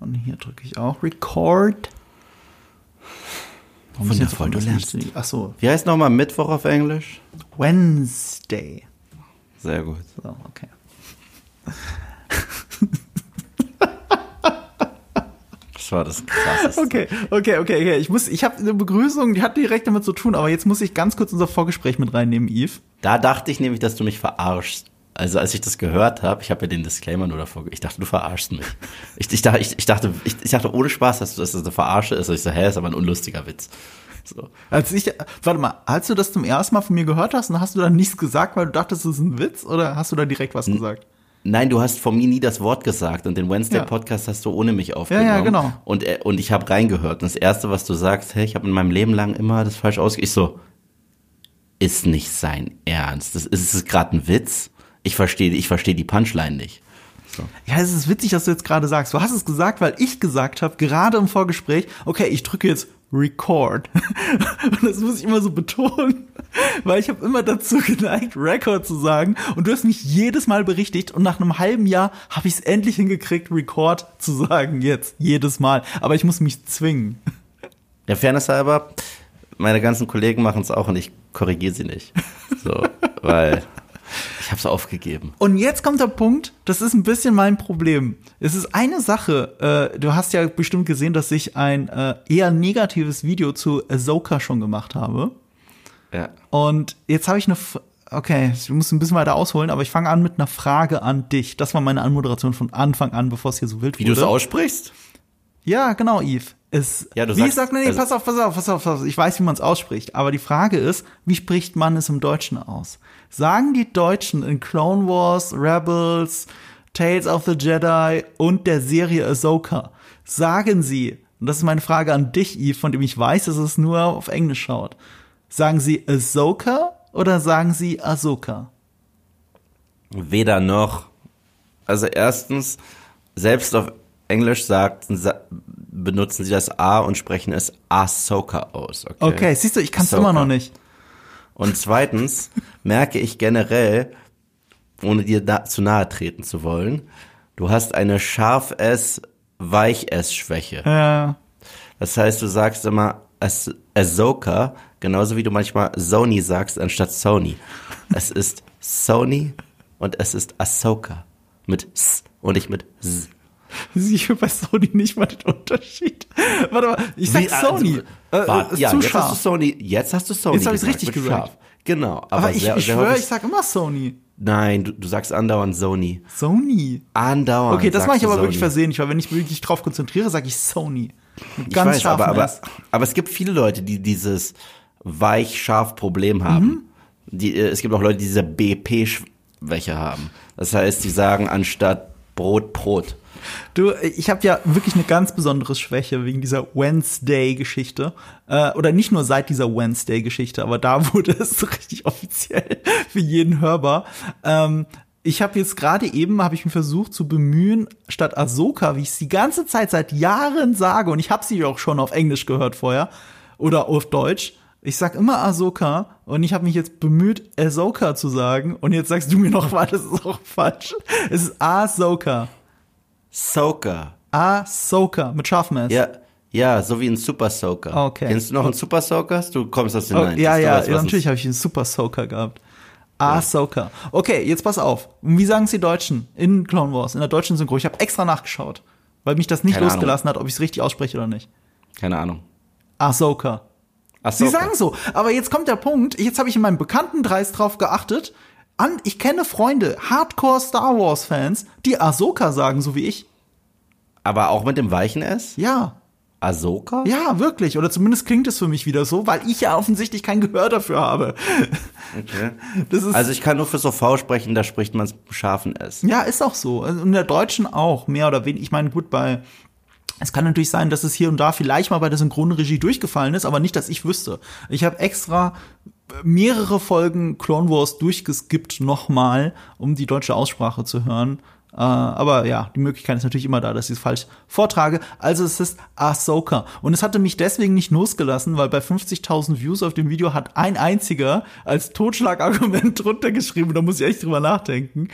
Und hier drücke ich auch Record. Warum Wundervoll, du lernst. Ach so, Wie heißt nochmal Mittwoch auf Englisch? Wednesday. Sehr gut. So, okay. Das war das Krasseste. Okay, okay, okay, okay. Ich muss, ich habe eine Begrüßung, die hat direkt damit zu tun, aber jetzt muss ich ganz kurz unser Vorgespräch mit reinnehmen, Yves. Da dachte ich nämlich, dass du mich verarschst. Also als ich das gehört habe, ich habe ja den Disclaimer nur davor, ich dachte, du verarschst mich. Ich, ich, dachte, ich, ich, dachte, ich, ich dachte ohne Spaß, dass, du, dass das eine Verarsche ist. Und ich so, hä, ist aber ein unlustiger Witz. So. Als ich, warte mal, als du das zum ersten Mal von mir gehört hast, dann hast du da nichts gesagt, weil du dachtest, das ist ein Witz, oder hast du da direkt was gesagt? Nein, du hast von mir nie das Wort gesagt und den Wednesday Ja. Podcast hast du ohne mich aufgenommen. ja, genau. Und, äh, und ich habe reingehört. Und das Erste, was du sagst, hey, ich habe in meinem Leben lang immer das falsch ausge... Ich so, ist nicht sein Ernst. Das ist, ist gerade ein Witz. Ich verstehe ich verstehe die Punchline nicht. So. Ja, es ist witzig, dass du jetzt gerade sagst. Du hast es gesagt, weil ich gesagt habe, gerade im Vorgespräch, okay, ich drücke jetzt Record. Und das muss ich immer so betonen, weil ich habe immer dazu geneigt, Record zu sagen. Und du hast mich jedes Mal berichtigt und nach einem halben Jahr habe ich es endlich hingekriegt, Record zu sagen jetzt, jedes Mal. Aber ich muss mich zwingen. Der Fairness halber, meine ganzen Kollegen machen es auch und ich korrigiere sie nicht. So, weil ich habe es aufgegeben. Und jetzt kommt der Punkt, das ist ein bisschen mein Problem. Es ist eine Sache, äh, du hast ja bestimmt gesehen, dass ich ein äh, eher negatives Video zu Ahsoka schon gemacht habe. Ja. Und jetzt habe ich eine, F okay, ich muss ein bisschen weiter ausholen, aber ich fange an mit einer Frage an dich. Das war meine Anmoderation von Anfang an, bevor es hier so wild Wie du wurde. es aussprichst? Ja, genau, Yves. Es, Ja, du wie sagst- sagt man, nee, also- pass auf, pass auf, pass auf, pass auf, ich weiß, wie man es ausspricht, aber die Frage ist, wie spricht man es im Deutschen aus? Sagen die Deutschen in Clone Wars, Rebels, Tales of the Jedi und der Serie Ahsoka, sagen sie, und das ist meine Frage an dich, Yves, von dem ich weiß, dass es nur auf Englisch schaut, sagen sie Ahsoka oder sagen sie Ahsoka? Weder noch. Also erstens, selbst auf Englisch sagt, sa benutzen sie das A und sprechen es Ahsoka aus. Okay, Okay, siehst du, ich kann es immer noch nicht. Und zweitens merke ich generell, ohne dir da zu nahe treten zu wollen, du hast eine scharf-S, weich-S-Schwäche. Ja. Das heißt, du sagst immer Ahs- Ahsoka, genauso wie du manchmal Sony sagst anstatt Sony. Es ist Sony und es ist Ahsoka. Mit S und nicht mit S. Ich höre bei Sony nicht mal den Unterschied. Warte mal, ich sag Wie, also, Sony. Äh, äh, ja, jetzt hast du scharf. Sony, jetzt hast du Sony Jetzt hab ich's gesagt, richtig gesagt. scharf. Genau, aber, Aber ich, sehr, ich sehr schwöre, ich sag immer Sony. Nein, du, du sagst andauernd Sony. Sony. Andauernd. Okay, das mache ich aber Sony. wirklich versehentlich, weil wenn ich mich drauf konzentriere, sage ich Sony. Mit Ich ganz weiß, scharfem aber, aber, aber es gibt viele Leute, die dieses weich-scharf-Problem haben. Mhm. Die, äh, es gibt auch Leute, die diese BP-Schwäche haben. Das heißt, die sagen anstatt Brot, Brot. Du, ich habe ja wirklich eine ganz besondere Schwäche wegen dieser Wednesday-Geschichte. Äh, oder nicht nur seit dieser Wednesday-Geschichte, aber da wurde es richtig offiziell für jeden hörbar. Ähm, ich habe jetzt gerade eben, habe ich mich versucht zu bemühen, statt Ahsoka, wie ich es die ganze Zeit seit Jahren sage, und ich habe sie auch schon auf Englisch gehört vorher, oder auf Deutsch, ich sag immer Ahsoka und ich habe mich jetzt bemüht, Ahsoka zu sagen und jetzt sagst du mir noch mal, das ist auch falsch. Es ist Ahsoka. Soaker. Ahsoka mit scharfem S. Ja, ja, so wie ein Super Soaker. Okay. Kennst du noch einen Super Soaker? Du kommst aus den Oh, 90s. ja, ja, weißt, ja natürlich habe ich einen Super Soaker gehabt. Ahsoka. Okay, jetzt pass auf. Wie sagen es die Deutschen in Clone Wars, in der deutschen Synchro? Ich habe extra nachgeschaut, weil mich das nicht Keine losgelassen hat, ob ich es richtig ausspreche oder nicht. Keine Ahnung. Ahsoka. Ahsoka. Sie sagen so, aber jetzt kommt der Punkt, jetzt habe ich in meinem Bekanntenkreis drauf geachtet, an, ich kenne Freunde, Hardcore Star Wars Fans, die Ahsoka sagen, so wie ich. Aber auch mit dem weichen S? Ja, Ahsoka? ja, wirklich. Oder zumindest klingt es für mich wieder so, weil ich ja offensichtlich kein Gehör dafür habe. Okay. Also ich kann nur für so V sprechen, da spricht man mit scharfen S. Ja, ist auch so. Also in der Deutschen auch, mehr oder weniger. Ich meine, gut, bei. Es kann natürlich sein, dass es hier und da vielleicht mal bei der Synchronregie durchgefallen ist, aber nicht, dass ich wüsste. Ich habe extra mehrere Folgen Clone Wars durchgeskippt nochmal, um die deutsche Aussprache zu hören. Äh, aber ja, die Möglichkeit ist natürlich immer da, dass ich es falsch vortrage. Also es ist Ahsoka. Und es hatte mich deswegen nicht losgelassen, weil bei 50.000 Views auf dem Video hat ein einziger als Totschlagargument drunter geschrieben. Da muss ich echt drüber nachdenken.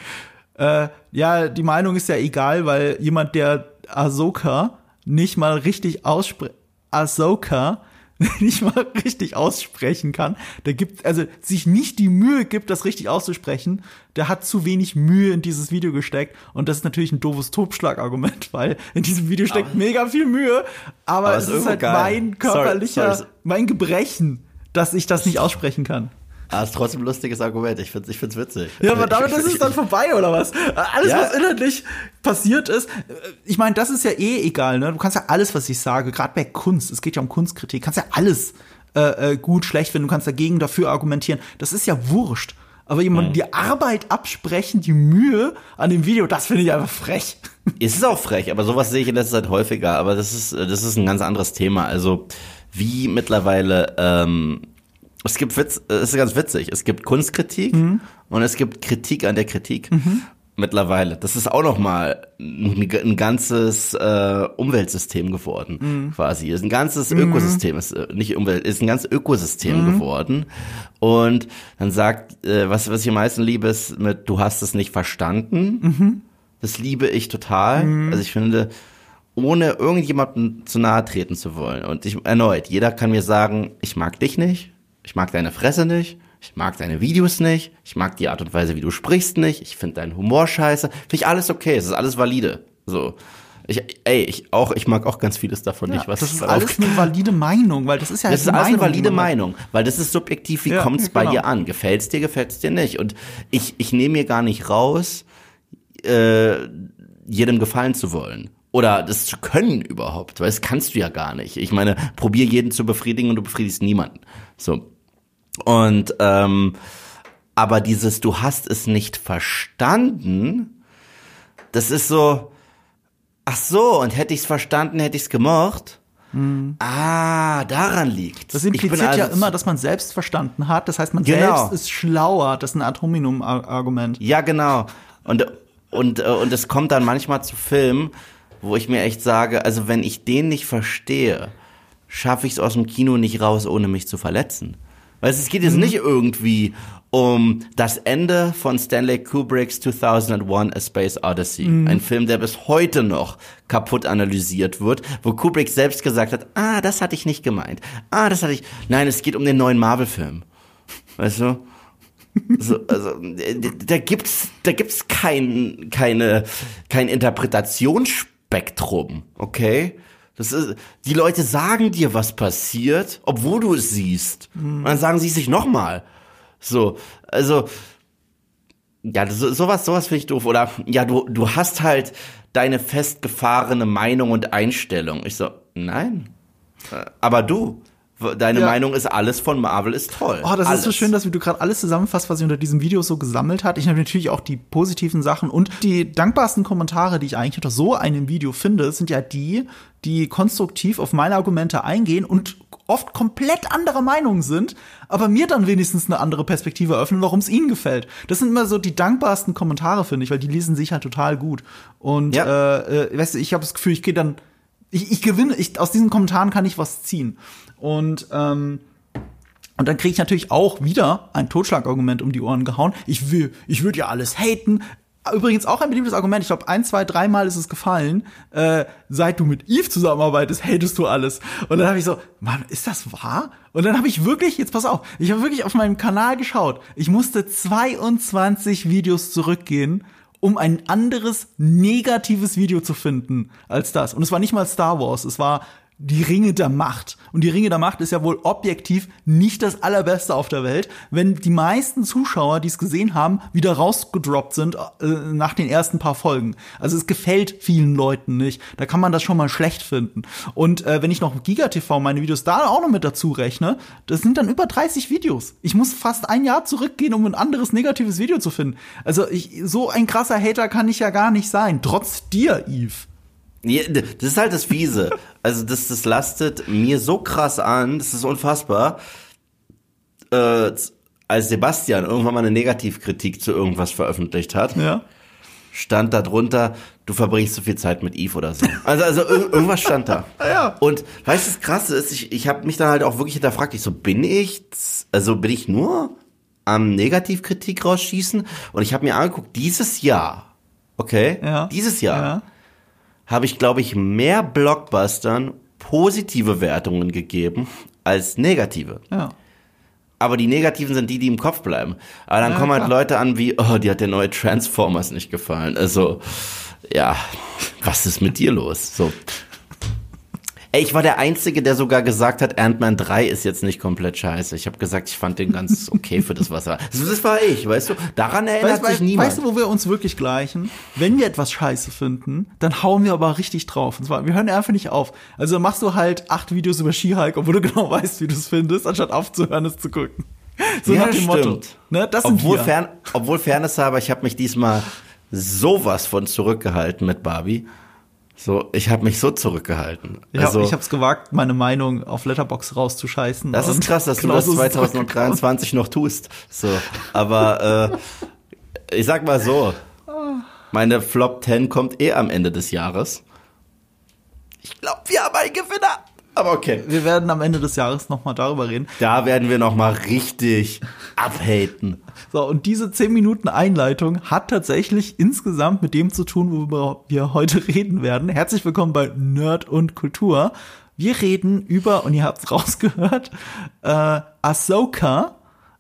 Äh, ja, die Meinung ist ja egal, weil jemand, der Ahsoka nicht mal richtig aussprechen. Ahsoka nicht mal richtig aussprechen kann, der gibt, also sich nicht die Mühe gibt, das richtig auszusprechen, der hat zu wenig Mühe in dieses Video gesteckt. Und das ist natürlich ein doofes Totschlagargument, weil in diesem Video steckt Aber- mega viel Mühe, aber, Aber es ist ist halt geil. mein körperlicher, Sorry, sorry. mein Gebrechen, dass ich das nicht aussprechen kann. Ah, ist trotzdem ein lustiges Argument. Ich find's, ich find's witzig. Ja, aber damit ist es dann vorbei, oder was? Alles, Ja. was inhaltlich passiert ist. äh, Ich meine, das ist ja eh egal, ne? Du kannst ja alles, was ich sage, gerade bei Kunst, es geht ja um Kunstkritik, kannst ja alles äh, äh, gut, schlecht finden, du kannst dagegen, dafür argumentieren. Das ist ja wurscht. Aber jemand die Arbeit absprechen, die Mühe an dem Video, das finde ich einfach frech. Es ist auch frech, aber sowas sehe ich in letzter Zeit häufiger. Aber das ist, das ist ein ganz anderes Thema. Also wie mittlerweile, ähm, es gibt Witz, es ist ganz witzig. Es gibt Kunstkritik und es gibt Kritik an der Kritik. Mittlerweile. Das ist auch noch mal ein, ein ganzes äh, Umweltsystem geworden, quasi. Ist ein ganzes Ökosystem, ist äh, nicht Umwelt, ist ein ganzes Ökosystem geworden. Und dann sagt, äh, was was ich am meisten liebe, ist mit, du hast es nicht verstanden. Das liebe ich total. Also ich finde, ohne irgendjemandem zu nahe treten zu wollen. Und ich erneut, jeder kann mir sagen, ich mag dich nicht, ich mag deine Fresse nicht, ich mag deine Videos nicht, ich mag die Art und Weise, wie du sprichst nicht, ich finde deinen Humor scheiße. Finde ich alles okay, es ist alles valide. So. Ich, ey, ich auch, ich mag auch ganz vieles davon nicht, was das ist alles eine valide Meinung, weil das ist ja das ist alles eine Meinung, valide die man- Meinung, weil das ist subjektiv, wie Ja, kommt's bei genau. dir an? Gefällt's dir, gefällt's dir nicht? Und ich, ich nehme mir gar nicht raus, äh, jedem gefallen zu wollen. Oder das zu können überhaupt, weil das kannst du ja gar nicht. Ich meine, probier jeden zu befriedigen und du befriedigst niemanden. So. Und ähm, aber dieses Du hast es nicht verstanden, das ist so, ach so, und hätte ich's verstanden, hätte ich's gemocht. Ah, daran liegt. Das impliziert ja immer, dass man selbst verstanden hat. Das heißt, man Genau. selbst ist schlauer. Das ist ein Ad hominem-Argument. Ja, genau. Und, und, äh, und es kommt dann manchmal zu Filmen, wo ich mir echt sage, also wenn ich den nicht verstehe, schaffe ich es aus dem Kino nicht raus, ohne mich zu verletzen. Weißt es geht jetzt nicht irgendwie um das Ende von Stanley Kubricks 2001 A Space Odyssey. Ein Film, der bis heute noch kaputt analysiert wird, wo Kubrick selbst gesagt hat, ah, das hatte ich nicht gemeint. Ah, das hatte ich. Nein, es geht um den neuen Marvel-Film. Weißt du? So, also, äh, da gibt's, da gibt's kein, keine, kein Interpretationsspektrum, okay? Das ist, die Leute sagen dir, was passiert, obwohl du es siehst. Und dann sagen sie es sich nochmal. So, also, ja, so, sowas, sowas finde ich doof. Oder, ja, du, du hast halt deine festgefahrene Meinung und Einstellung. Ich so, nein. Äh, Aber du, deine Ja. Meinung ist alles von Marvel ist toll. Oh, das alles. ist so schön, dass du gerade alles zusammenfasst, was ich unter diesem Video so gesammelt hat. Ich habe natürlich auch die positiven Sachen und die dankbarsten Kommentare, die ich eigentlich unter so einem Video finde, sind ja die, die konstruktiv auf meine Argumente eingehen und oft komplett anderer Meinung sind, aber mir dann wenigstens eine andere Perspektive eröffnen, warum es ihnen gefällt. Das sind immer so die dankbarsten Kommentare, finde ich, weil die lesen sich halt total gut. Und Ja. äh, äh, weißt du, ich habe das Gefühl, ich gehe dann, ich, ich gewinne, ich, aus diesen Kommentaren kann ich was ziehen. Und ähm, und dann kriege ich natürlich auch wieder ein Totschlagargument um die Ohren gehauen. Ich will, ich würde ja alles haten. Übrigens auch ein beliebtes Argument. Ich glaube, ein, zwei, dreimal ist es gefallen. Äh, seit du mit Eve zusammenarbeitest, hatest du alles. Und dann habe ich so, Mann, ist das wahr? Und dann habe ich wirklich, jetzt pass auf, ich habe wirklich auf meinem Kanal geschaut. Ich musste 22 Videos zurückgehen, um ein anderes negatives Video zu finden als das. Und es war nicht mal Star Wars, es war die Ringe der Macht. Und die Ringe der Macht ist ja wohl objektiv nicht das allerbeste auf der Welt, wenn die meisten Zuschauer, die es gesehen haben, wieder rausgedroppt sind äh, nach den ersten paar Folgen. Also es gefällt vielen Leuten nicht. Da kann man das schon mal schlecht finden. Und äh, wenn ich noch GigaTV meine Videos da auch noch mit dazu rechne, das sind dann über 30 Videos. Ich muss fast ein Jahr zurückgehen, um ein anderes negatives Video zu finden. Also ich, so ein krasser Hater kann ich ja gar nicht sein. Trotz dir, Eve. Das ist halt das Fiese. Also das, das lastet mir so krass an, das ist unfassbar. Äh, als Sebastian irgendwann mal eine Negativkritik zu irgendwas veröffentlicht hat, Ja. stand da drunter, du verbringst zu viel Zeit mit Eve oder so. Also, also ir irgendwas stand da. Ja. Und weißt du, das Krasse ist, ich, ich habe mich dann halt auch wirklich hinterfragt, ich so, bin ich, also bin ich nur am Negativkritik rausschießen? Und ich habe mir angeguckt, dieses Jahr, okay, Ja. dieses Jahr, Ja. Habe ich, glaube ich, mehr Blockbustern positive Wertungen gegeben als negative. Ja. Aber die negativen sind die, die im Kopf bleiben. Aber dann Ja, kommen halt klar. Leute an wie, oh, dir hat der neue Transformers nicht gefallen. Also, ja, was ist mit dir los? So. Ey, ich war der Einzige, der sogar gesagt hat, Ant-Man 3 ist jetzt nicht komplett scheiße. Ich habe gesagt, ich fand den ganz okay für das, was er war. Das, war ich, weißt du? Daran erinnert Weißt, sich weißt, niemand. weißt du, wo wir uns wirklich gleichen? Wenn wir etwas scheiße finden, dann hauen wir aber richtig drauf. Und zwar, wir hören einfach nicht auf. Also machst du halt acht Videos über Skihike, obwohl du genau weißt, wie du es findest, anstatt aufzuhören, es zu gucken. So Ja, nach dem Motto. Ne? Das obwohl. Fern, obwohl Fairness habe, ich habe mich diesmal sowas von zurückgehalten mit Barbie. So, ich habe mich so zurückgehalten. Ich hab, also, ich hab's gewagt, meine Meinung auf Letterbox rauszuscheißen. das ist krass, dass du das ist 2023 noch tust. So, aber äh, ich sag mal so, meine Flop 10 kommt eh am Ende des Jahres. Ich glaube, wir haben einen Gewinner. Aber okay. Wir werden am Ende des Jahres nochmal darüber reden. Da werden wir noch mal richtig abhaten. So, und diese 10 Minuten Einleitung hat tatsächlich insgesamt mit dem zu tun, worüber wir heute reden werden. Herzlich willkommen bei Nerd und Kultur. Wir reden über, und ihr habt's rausgehört, äh, Ahsoka,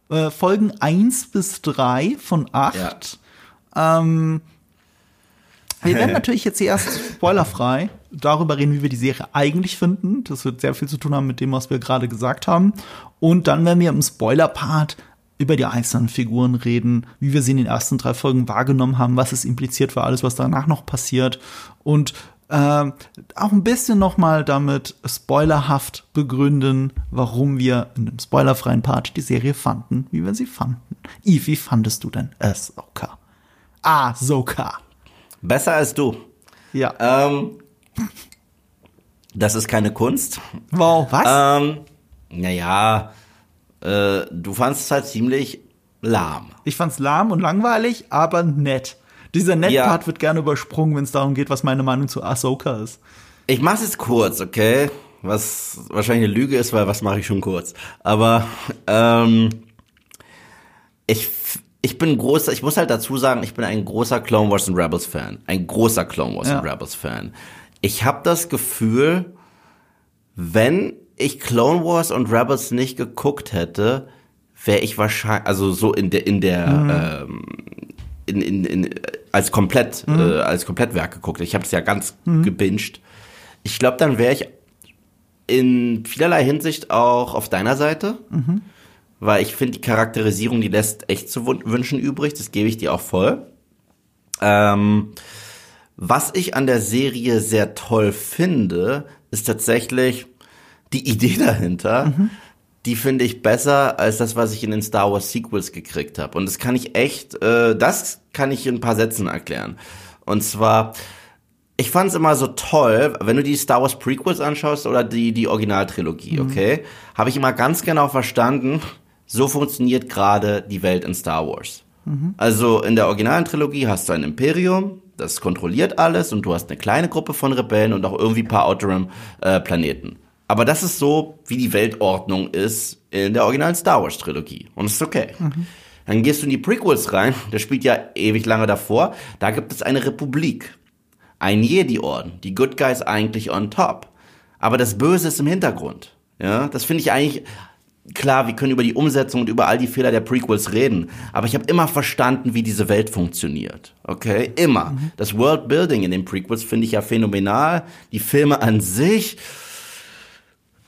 äh, Folgen 1 bis 3 von 8. Ähm, wir werden natürlich jetzt hier erst spoilerfrei darüber reden, wie wir die Serie eigentlich finden. Das wird sehr viel zu tun haben mit dem, was wir gerade gesagt haben. Und dann werden wir im Spoiler-Part über die einzelnen Figuren reden, wie wir sie in den ersten drei Folgen wahrgenommen haben, was es impliziert für alles, was danach noch passiert. Und ähm, auch ein bisschen noch mal damit spoilerhaft begründen, warum wir in dem spoilerfreien Part die Serie fanden, wie wir sie fanden. Eve, wie fandest du denn Ahsoka? Ahsoka. Besser als du. Ja. Ähm, das ist keine Kunst. Wow, was? Ähm, naja, äh, du fandst es halt ziemlich lahm. Ich fand's lahm und langweilig, aber nett. Dieser Nett-Part Ja. wird gerne übersprungen, wenn es darum geht, was meine Meinung zu Ahsoka ist. Ich mach's jetzt kurz, okay? Was wahrscheinlich eine Lüge ist, weil was mache ich schon kurz. Aber ähm, ich, ich bin großer, ich muss halt dazu sagen, ich bin ein großer Clone Wars und Rebels Fan. Ein großer Clone Wars Ja. und Rebels Fan. Ich habe das Gefühl, wenn ich Clone Wars und Rebels nicht geguckt hätte, wäre ich wahrscheinlich, also so in der, in der, ähm, in, in, in, als komplett, äh, als Komplettwerk geguckt. Ich habe es ja ganz gebinged. Ich glaube, dann wäre ich in vielerlei Hinsicht auch auf deiner Seite, weil ich finde, die Charakterisierung, die lässt echt zu wünschen übrig. Das gebe ich dir auch voll. Ähm, was ich an der Serie sehr toll finde, ist tatsächlich die Idee dahinter. Die finde ich besser als das, was ich in den Star Wars Sequels gekriegt habe. Und das kann ich echt, äh, das kann ich in ein paar Sätzen erklären. Und zwar, ich fand es immer so toll, wenn du die Star Wars Prequels anschaust oder die, die Originaltrilogie, okay, habe ich immer ganz genau verstanden, so funktioniert gerade die Welt in Star Wars. Also in der originalen Trilogie hast du ein Imperium, das kontrolliert alles und du hast eine kleine Gruppe von Rebellen und auch irgendwie ein paar Outer äh, Planeten. Aber das ist so, wie die Weltordnung ist in der originalen Star Wars Trilogie. Und es ist okay. Dann gehst du in die Prequels rein, das spielt ja ewig lange davor. Da gibt es eine Republik. Ein Jedi-Orden. Die Good Guys eigentlich on top. Aber das Böse ist im Hintergrund. Ja, das finde ich eigentlich klar, wir können über die Umsetzung und über all die Fehler der Prequels reden, aber ich habe immer verstanden, wie diese Welt funktioniert. Okay, immer. Das Worldbuilding in den Prequels finde ich ja phänomenal. Die Filme an sich,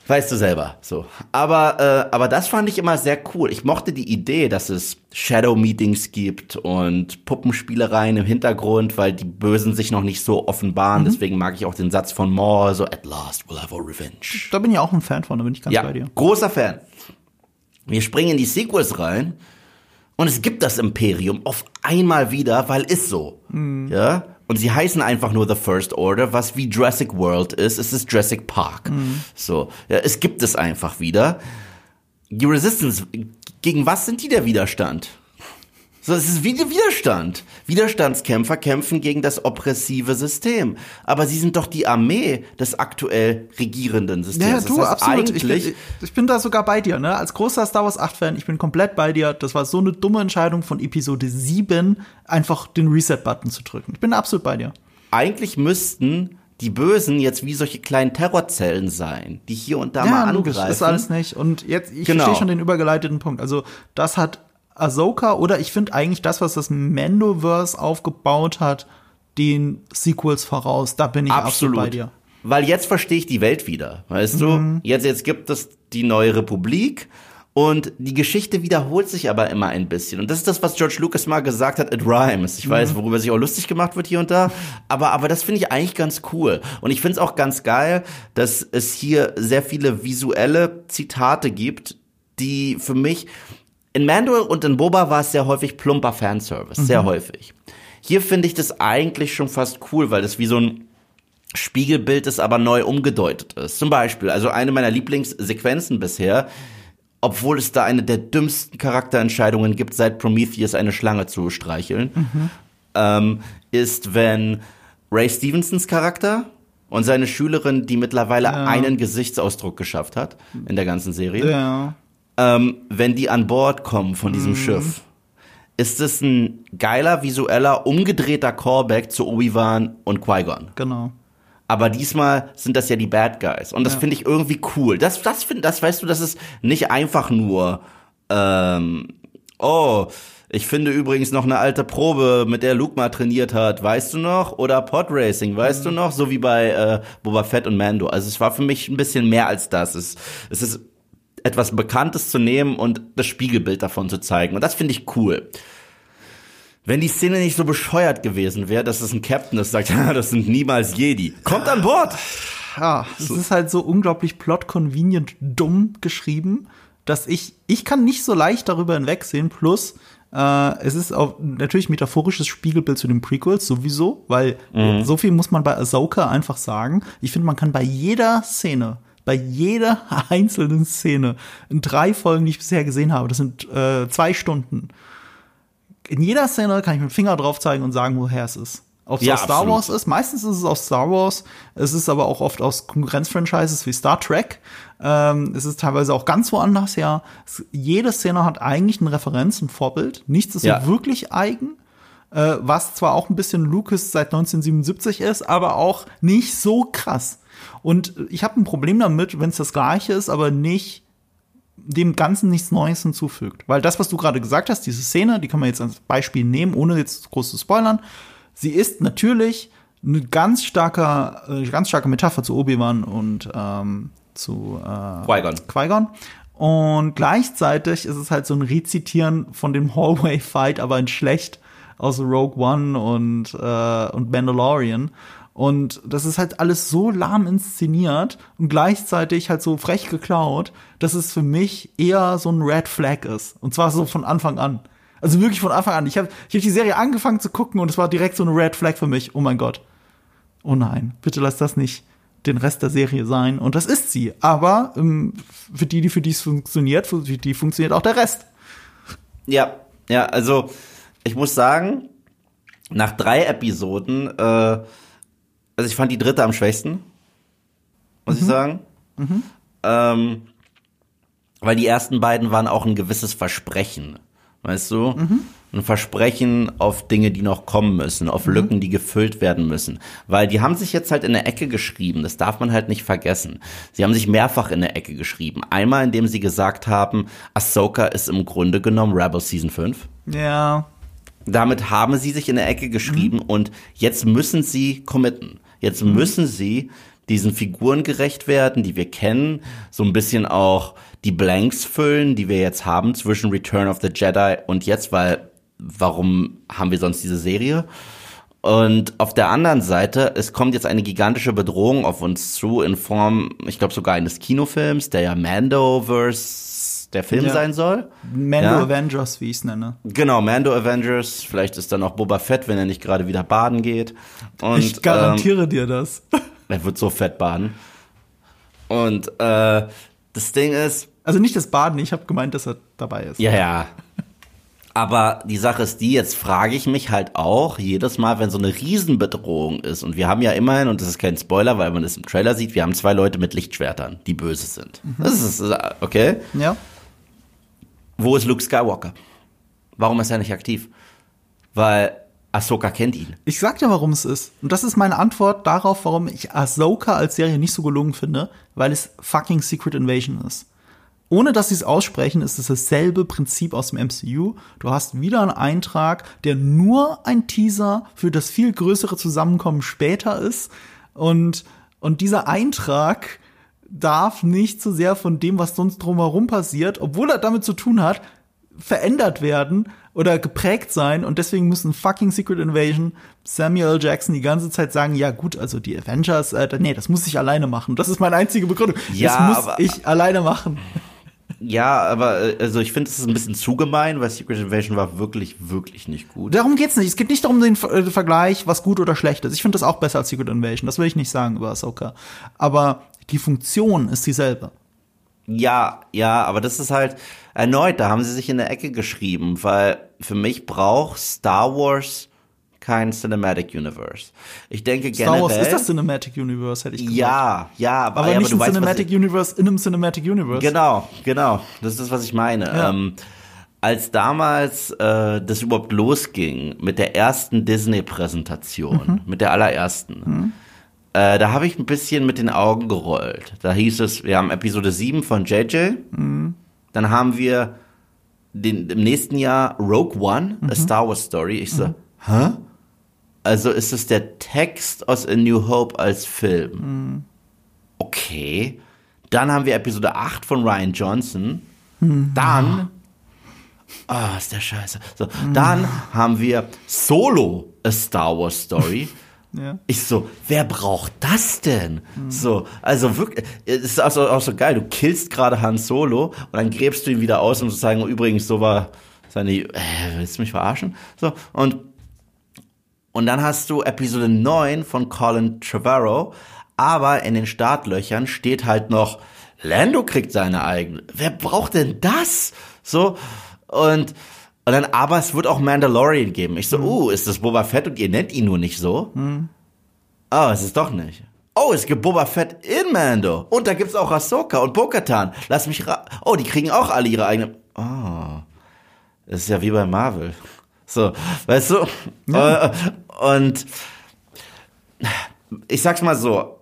weißt du selber. So, aber äh, aber das fand ich immer sehr cool. Ich mochte die Idee, dass es Shadow Meetings gibt und Puppenspielereien im Hintergrund, weil die Bösen sich noch nicht so offenbaren. Deswegen mag ich auch den Satz von Maul so At last we'll have our revenge. Da bin ich auch ein Fan von, da bin ich ganz Ja, bei dir. großer Fan. Wir springen in die Sequels rein und es gibt das Imperium auf einmal wieder, weil ist so. Ja? Und sie heißen einfach nur The First Order, was wie Jurassic World ist. Es ist Jurassic Park. So. Ja, es gibt es einfach wieder. Die Resistance, gegen was sind die der Widerstand? So, es ist wie der Widerstand. Widerstandskämpfer kämpfen gegen das oppressive System. Aber sie sind doch die Armee des aktuell regierenden Systems. Ja, du, das heißt, absolut. Ich bin, ich, bin da sogar bei dir, ne? Als großer Star Wars 8-Fan, ich bin komplett bei dir. Das war so eine dumme Entscheidung von Episode 7, einfach den Reset-Button zu drücken. Ich bin absolut bei dir. eigentlich müssten die Bösen jetzt wie solche kleinen Terrorzellen sein, die hier und da ja, mal angreifen. ist alles nicht. Und jetzt, ich Genau. verstehe schon den übergeleiteten Punkt. Also, das hat Ahsoka oder ich finde eigentlich das, was das Mandoverse aufgebaut hat, den Sequels voraus. Da bin ich absolut, bei Absolut. dir. Weil jetzt verstehe ich die Welt wieder, weißt Mhm. du? Jetzt, jetzt gibt es die neue Republik und die Geschichte wiederholt sich aber immer ein bisschen. Und das ist das, was George Lucas mal gesagt hat, it rhymes. Ich Mhm. weiß, worüber sich auch lustig gemacht wird hier und da, aber, aber das finde ich eigentlich ganz cool. Und ich finde es auch ganz geil, dass es hier sehr viele visuelle Zitate gibt, die für mich in Mando und in Boba war es sehr häufig plumper Fanservice, sehr häufig. Hier finde ich das eigentlich schon fast cool, weil das wie so ein Spiegelbild ist, aber neu umgedeutet ist. Zum Beispiel, also eine meiner Lieblingssequenzen bisher, obwohl es da eine der dümmsten Charakterentscheidungen gibt, seit Prometheus eine Schlange zu streicheln, ähm, ist, wenn Ray Stevensons Charakter und seine Schülerin, die mittlerweile einen Gesichtsausdruck geschafft hat in der ganzen Serie, Ja. Ähm, wenn die an Bord kommen von diesem Schiff, ist es ein geiler, visueller, umgedrehter Callback zu Obi-Wan und Qui-Gon. Genau. Aber diesmal sind das ja die Bad Guys. Und das finde ich irgendwie cool. Das, das, find, das weißt du, das ist nicht einfach nur, ähm, oh, ich finde übrigens noch eine alte Probe, mit der Luke mal trainiert hat, weißt du noch? Oder Podracing, weißt du noch? So wie bei äh, Boba Fett und Mando. Also es war für mich ein bisschen mehr als das. Es, es ist etwas Bekanntes zu nehmen und das Spiegelbild davon zu zeigen. Und das finde ich cool. Wenn die Szene nicht so bescheuert gewesen wäre, dass es ein Captain ist, sagt, ja, das sind niemals Jedi. Kommt an Bord! Ja, es ist halt so unglaublich plot-convenient dumm geschrieben, dass ich, ich kann nicht so leicht darüber hinwegsehen. Plus, äh, es ist auch natürlich metaphorisches Spiegelbild zu den Prequels sowieso, weil so viel muss man bei Ahsoka einfach sagen. Ich finde, man kann bei jeder Szene, bei jeder einzelnen Szene in drei Folgen, die ich bisher gesehen habe, das sind äh, zwei Stunden, in jeder Szene kann ich mit dem Finger drauf zeigen und sagen, woher es ist. Ob es Ja, aus Star absolut. Wars ist, meistens ist es aus Star Wars, es ist aber auch oft aus Konkurrenzfranchises wie Star Trek. Ähm, es ist teilweise auch ganz woanders her. Es, jede Szene hat eigentlich eine Referenz, ein Vorbild. Nichts ist Ja. so wirklich eigen. Äh, was zwar auch ein bisschen Lucas seit 1977 ist, aber auch nicht so krass. Und ich habe ein Problem damit, wenn es das gleiche ist, aber nicht dem Ganzen nichts Neues hinzufügt. Weil das, was du gerade gesagt hast, diese Szene, die kann man jetzt als Beispiel nehmen, ohne jetzt groß zu spoilern. Sie ist natürlich eine ganz starke, äh, ganz starke Metapher zu Obi-Wan und ähm, zu äh, Qui-Gon. Qui-Gon. Und gleichzeitig ist es halt so ein Rezitieren von dem Hallway-Fight, aber in schlecht aus Rogue One und, äh, und Mandalorian. Und das ist halt alles so lahm inszeniert und gleichzeitig halt so frech geklaut, dass es für mich eher so ein Red Flag ist. Und zwar so von Anfang an. Also wirklich von Anfang an. Ich habe ich hab die Serie angefangen zu gucken und es war direkt so eine Red Flag für mich. Oh mein Gott. Oh nein, bitte lass das nicht den Rest der Serie sein. Und das ist sie. Aber ähm, für die, die für die es funktioniert, für die funktioniert auch der Rest. Ja, ja, also ich muss sagen, nach drei Episoden, äh, also ich fand die dritte am schwächsten, muss ich sagen. Ähm, weil die ersten beiden waren auch ein gewisses Versprechen, weißt du? Ein Versprechen auf Dinge, die noch kommen müssen, auf Lücken, die gefüllt werden müssen. Weil die haben sich jetzt halt in der Ecke geschrieben, das darf man halt nicht vergessen. Sie haben sich mehrfach in der Ecke geschrieben. Einmal, indem sie gesagt haben, Ahsoka ist im Grunde genommen Rebel Season 5. Ja. Damit haben sie sich in der Ecke geschrieben und jetzt müssen sie committen. Jetzt müssen sie diesen Figuren gerecht werden, die wir kennen, so ein bisschen auch die Blanks füllen, die wir jetzt haben zwischen Return of the Jedi und jetzt, weil warum haben wir sonst diese Serie? Und auf der anderen Seite, es kommt jetzt eine gigantische Bedrohung auf uns zu in Form, ich glaube sogar eines Kinofilms, der ja Mandoverse der Film Ja. sein soll. Mando Ja. Avengers, wie ich es nenne. Genau, Mando Avengers, vielleicht ist dann auch Boba Fett, wenn er nicht gerade wieder baden geht. Und, ich garantiere dir das. Ähm, er wird so fett baden. Und äh, das Ding ist, Also nicht das Baden, ich habe gemeint, dass er dabei ist. ja, ja. Aber die Sache ist die, jetzt frage ich mich halt auch jedes Mal, wenn so eine Riesenbedrohung ist. Und wir haben ja immerhin, und das ist kein Spoiler, weil man das im Trailer sieht, wir haben zwei Leute mit Lichtschwertern, die böse sind. Das ist, okay. Ja. Wo ist Luke Skywalker? Warum ist er nicht aktiv? Weil Ahsoka kennt ihn. Ich sag dir, warum es ist. Und das ist meine Antwort darauf, warum ich Ahsoka als Serie nicht so gelungen finde, weil es fucking Secret Invasion ist. Ohne dass sie es aussprechen, ist es dasselbe Prinzip aus dem MCU. Du hast wieder einen Eintrag, der nur ein Teaser für das viel größere Zusammenkommen später ist. Und, und dieser Eintrag darf nicht so sehr von dem, was sonst drumherum passiert, obwohl er damit zu tun hat, verändert werden oder geprägt sein und deswegen müssen fucking Secret Invasion Samuel. Jackson die ganze Zeit sagen, ja gut, also die Avengers, äh, nee, das muss ich alleine machen. Das ist meine einzige Begründung. Ja, das muss ich alleine machen. Ja, aber äh, also ich finde, es ist ein bisschen zu gemein, weil Secret Invasion war wirklich, wirklich nicht gut. Darum geht's nicht. Es geht nicht darum den Ver- äh, Vergleich, was gut oder schlecht ist. Ich finde das auch besser als Secret Invasion. Das will ich nicht sagen über Ahsoka. Aber die Funktion ist dieselbe. Ja, ja, aber das ist halt erneut, da haben sie sich in der Ecke geschrieben, weil für mich braucht Star Wars kein Cinematic Universe. Ich denke Star generell. Wars ist das Cinematic Universe, hätte ich gesagt. ja, ja, aber, Aber ja, nicht aber ein Cinematic Universe in einem Cinematic Universe. Genau, genau. Das ist das, was ich meine. Ja. Ähm, als damals äh, das überhaupt losging mit der ersten Disney-Präsentation, mit der allerersten, äh, da habe ich ein bisschen mit den Augen gerollt. Da hieß es, wir haben Episode 7 von JJ, dann haben wir den, im nächsten Jahr Rogue One, A Star Wars Story. Ich so, hä? Also ist es der Text aus A New Hope als Film? Okay. Dann haben wir Episode 8 von Ryan Johnson. Dann. Ah, ist der Scheiße. So, dann haben wir Solo A Star Wars Story. Ja. Ich so, wer braucht das denn? So, also wirklich, es ist also auch so geil, du killst gerade Han Solo und dann gräbst du ihn wieder aus, um zu sagen, übrigens, so war seine, äh, willst du mich verarschen? So, und, und dann hast du Episode 9 von Colin Trevorrow, aber in den Startlöchern steht halt noch, Lando kriegt seine eigene. Wer braucht denn das? So, und, und dann, aber es wird auch Mandalorian geben. Ich so, uh, ist das Boba Fett und ihr nennt ihn nur nicht so? Oh, es ist doch nicht. Oh, es gibt Boba Fett in Mando. Und da gibt's auch Ahsoka und Bo-Katan. Lass mich ra Oh, die kriegen auch alle ihre eigene. Oh. Das ist ja wie bei Marvel. So, weißt du? Äh, Und ich sag's mal so.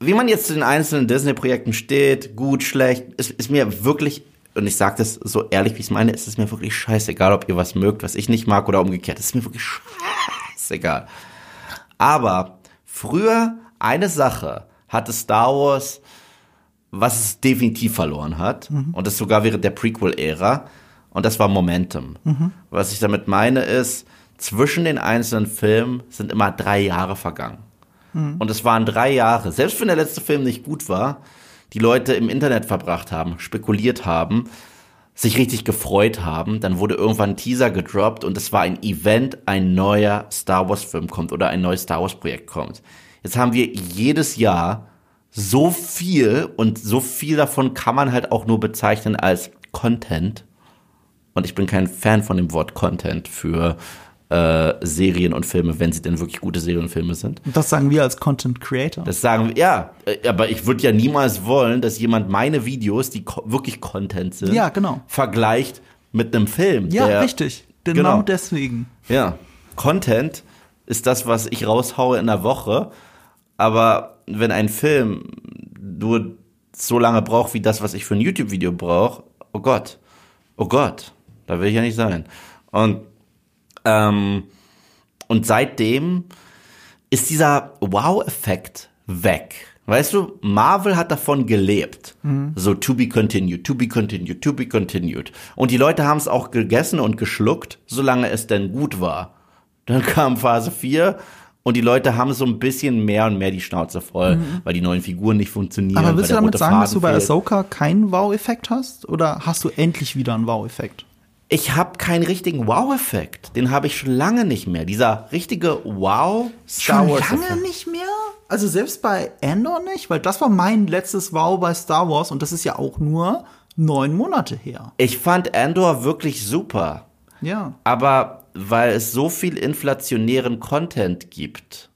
Wie man jetzt zu den einzelnen Disney-Projekten steht, gut, schlecht, ist, ist mir wirklich, und ich sag das so ehrlich, wie ich es meine, ist es mir wirklich scheißegal, ob ihr was mögt, was ich nicht mag oder umgekehrt. Es ist mir wirklich scheißegal. Aber früher eine Sache hatte Star Wars, was es definitiv verloren hat, und das sogar während der Prequel-Ära, und das war Momentum. Was ich damit meine ist, zwischen den einzelnen Filmen sind immer drei Jahre vergangen. Und es waren drei Jahre, selbst wenn der letzte Film nicht gut war, die Leute im Internet verbracht haben, spekuliert haben, sich richtig gefreut haben. Dann wurde irgendwann ein Teaser gedroppt und es war ein Event, ein neuer Star Wars Film kommt oder ein neues Star Wars Projekt kommt. Jetzt haben wir jedes Jahr so viel und so viel davon kann man halt auch nur bezeichnen als Content. Und ich bin kein Fan von dem Wort Content für äh, Serien und Filme, wenn sie denn wirklich gute Serien und Filme sind. Und das sagen wir als Content Creator. Das sagen wir, ja, äh, aber ich würde ja niemals wollen, dass jemand meine Videos, die ko wirklich Content sind, Ja, genau. vergleicht mit einem Film. ja, der, richtig. Genau, Genau. deswegen. Ja, Content ist das, was ich raushaue in der Woche, aber wenn ein Film nur so lange braucht wie das, was ich für ein YouTube-Video brauche, oh Gott, oh Gott, da will ich ja nicht sein. Und ähm, und seitdem ist dieser Wow-Effekt weg. Weißt du, Marvel hat davon gelebt. So to be continued, to be continued, to be continued. Und die Leute haben es auch gegessen und geschluckt, solange es denn gut war. Dann kam Phase 4 und die Leute haben so ein bisschen mehr und mehr die Schnauze voll, weil die neuen Figuren nicht funktionieren. Aber willst du damit sagen, dass du Faden bei. Ahsoka keinen Wow-Effekt hast? Oder hast du endlich wieder einen Wow-Effekt? Ich habe keinen richtigen Wow-Effekt. Den habe ich schon lange nicht mehr. Dieser richtige Wow Star Schon Wars. lange nicht mehr? Also selbst bei Andor nicht? Weil das war mein letztes Wow bei Star Wars und das ist ja auch nur neun Monate her. Ich fand Andor wirklich super. Ja. Aber weil es so viel inflationären Content gibt,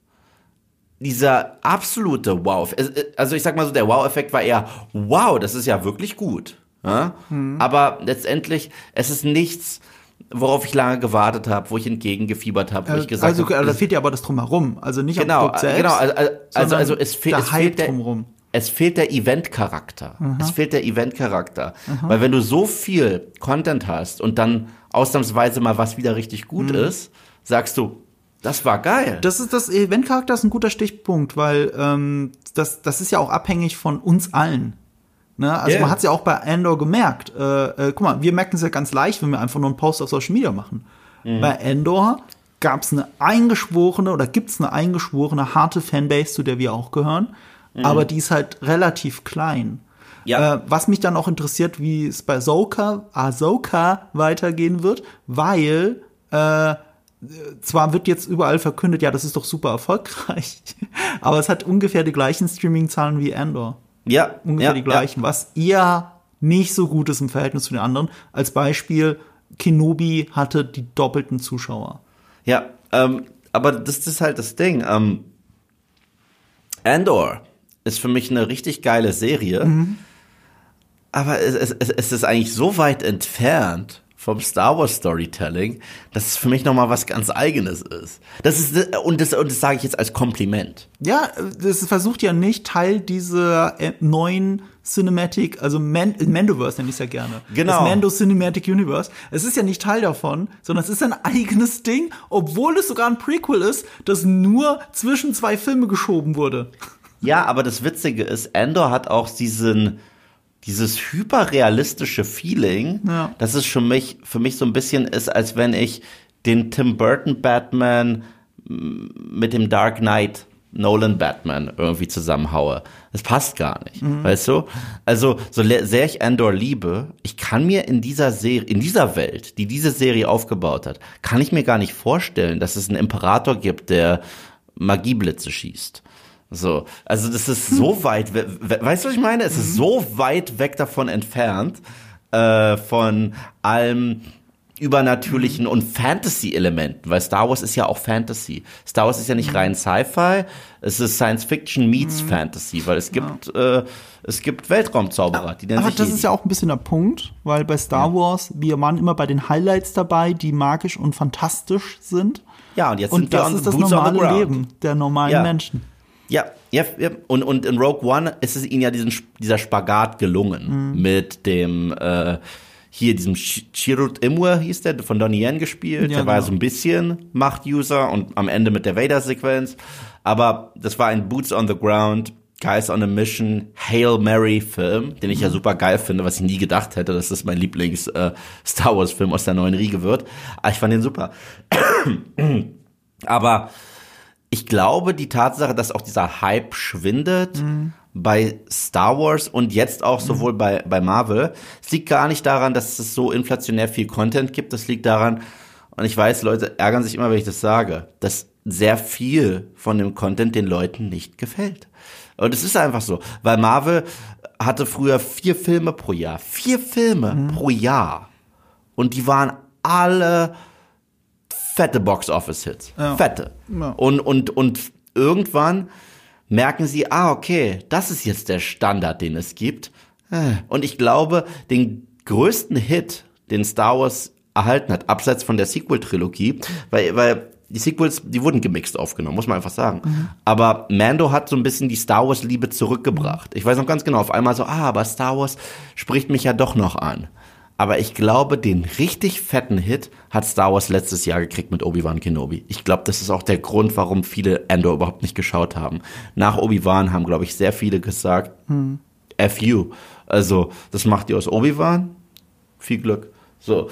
dieser absolute Wow, also ich sag mal so, der Wow-Effekt war eher, wow, das ist ja wirklich gut. Ja? Aber letztendlich, es ist nichts, worauf ich lange gewartet habe, wo ich entgegengefiebert habe, wo ich gesagt also, habe, also da fehlt ja aber das drumherum. Also nicht genau, am selbst. genau, also, also, sondern also es, der es fehlt der, drumrum. es fehlt der Event-Charakter. Es fehlt der Event-Charakter. Weil wenn du so viel Content hast und dann ausnahmsweise mal was wieder richtig gut ist, sagst du, das war geil. Das ist das Event-Charakter ist ein guter Stichpunkt, weil ähm, das, das ist ja auch abhängig von uns allen. Ne? Also Yeah. man hat es ja auch bei Andor gemerkt. Äh, äh, guck mal, wir merken es ja ganz leicht, wenn wir einfach nur einen Post auf Social Media machen. Mhm. Bei Andor gab es eine eingeschworene oder gibt es eine eingeschworene harte Fanbase, zu der wir auch gehören, aber die ist halt relativ klein. Mhm. Ja. Äh, was mich dann auch interessiert, wie es bei Ahsoka, Ahsoka weitergehen wird, weil äh, zwar wird jetzt überall verkündet, ja, das ist doch super erfolgreich, aber es hat ungefähr die gleichen Streaming-Zahlen wie Andor. Ja, Ungefähr ja, die gleichen, was eher nicht so gut ist im Verhältnis zu den anderen. Als Beispiel, Kenobi hatte die doppelten Zuschauer. Ja, ähm, aber das ist halt das Ding. Ähm, Andor ist für mich eine richtig geile Serie, aber es, es, es es ist eigentlich so weit entfernt vom Star Wars Storytelling, dass es für mich noch mal was ganz Eigenes ist. Das ist und das und das sage ich jetzt als Kompliment. Ja, das versucht ja nicht Teil dieser äh, neuen Cinematic, also Man Mandoverse nenne ich es ja gerne. Genau. Das Mando Cinematic Universe. Es ist ja nicht Teil davon, sondern es ist ein eigenes Ding, obwohl es sogar ein Prequel ist, das nur zwischen zwei Filme geschoben wurde. Ja, aber das Witzige ist, Andor hat auch diesen dieses hyperrealistische Feeling, Ja. dass es für mich, für mich so ein bisschen ist, als wenn ich den Tim Burton Batman mit dem Dark Knight Nolan Batman irgendwie zusammenhaue. Das passt gar nicht, weißt du? Also, so sehr ich Andor liebe, ich kann mir in dieser Serie, in dieser Welt, die diese Serie aufgebaut hat, kann ich mir gar nicht vorstellen, dass es einen Imperator gibt, der Magieblitze schießt. So, also das ist so weit, we we weißt du, was ich meine? Es ist so weit weg davon entfernt, äh, von allem übernatürlichen und Fantasy-Elementen, weil Star Wars ist ja auch Fantasy. Star Wars ist ja nicht rein Sci-Fi, es ist Science Fiction meets Fantasy, weil es gibt, äh, es gibt Weltraumzauberer, die nennen Aber sich das Jedi. ist ja auch ein bisschen der Punkt, weil bei Star Wars, wir waren immer bei den Highlights dabei, die magisch und fantastisch sind. Ja, und jetzt sind Und wir das on ist das normale. Leben der normalen Ja. Menschen. Ja, ja, ja. Und, und in Rogue One ist es ihnen ja diesen, dieser Spagat gelungen Mhm. mit dem äh, hier diesem Ch- Chirrut Imwe hieß der, von Donnie Yen gespielt. Ja, der war ja genau. so ein bisschen Macht-User und am Ende mit der Vader-Sequenz. Aber das war ein Boots on the Ground, Guys on a Mission, Hail Mary-Film, den ich ja Mhm. super geil finde, was ich nie gedacht hätte, dass das mein Lieblings-Star Wars-Film aus der neuen Riege wird. Aber ich fand den super. Aber ich glaube, die Tatsache, dass auch dieser Hype schwindet bei Star Wars und jetzt auch sowohl bei, bei Marvel, es liegt gar nicht daran, dass es so inflationär viel Content gibt. Das liegt daran, und ich weiß, Leute ärgern sich immer, wenn ich das sage, dass sehr viel von dem Content den Leuten nicht gefällt. Und es ist einfach so, weil Marvel hatte früher vier Filme pro Jahr. Vier Filme pro Jahr. Und die waren alle fette Box-Office-Hits. Ja. Fette. Ja. Und, und, und irgendwann merken sie, ah, okay, das ist jetzt der Standard, den es gibt. Äh, Und ich glaube, den größten Hit, den Star Wars erhalten hat, abseits von der Sequel-Trilogie, weil, weil die Sequels, die wurden gemixt aufgenommen, muss man einfach sagen. Aber Mando hat so ein bisschen die Star Wars-Liebe zurückgebracht. Ich weiß noch ganz genau, auf einmal so, ah, aber Star Wars spricht mich ja doch noch an. Aber ich glaube, den richtig fetten Hit hat Star Wars letztes Jahr gekriegt mit Obi-Wan Kenobi. Ich glaube, das ist auch der Grund, warum viele Andor überhaupt nicht geschaut haben. Nach Obi-Wan haben, glaube ich, sehr viele gesagt, F you. Also, das macht ihr aus Obi-Wan. Viel Glück. So.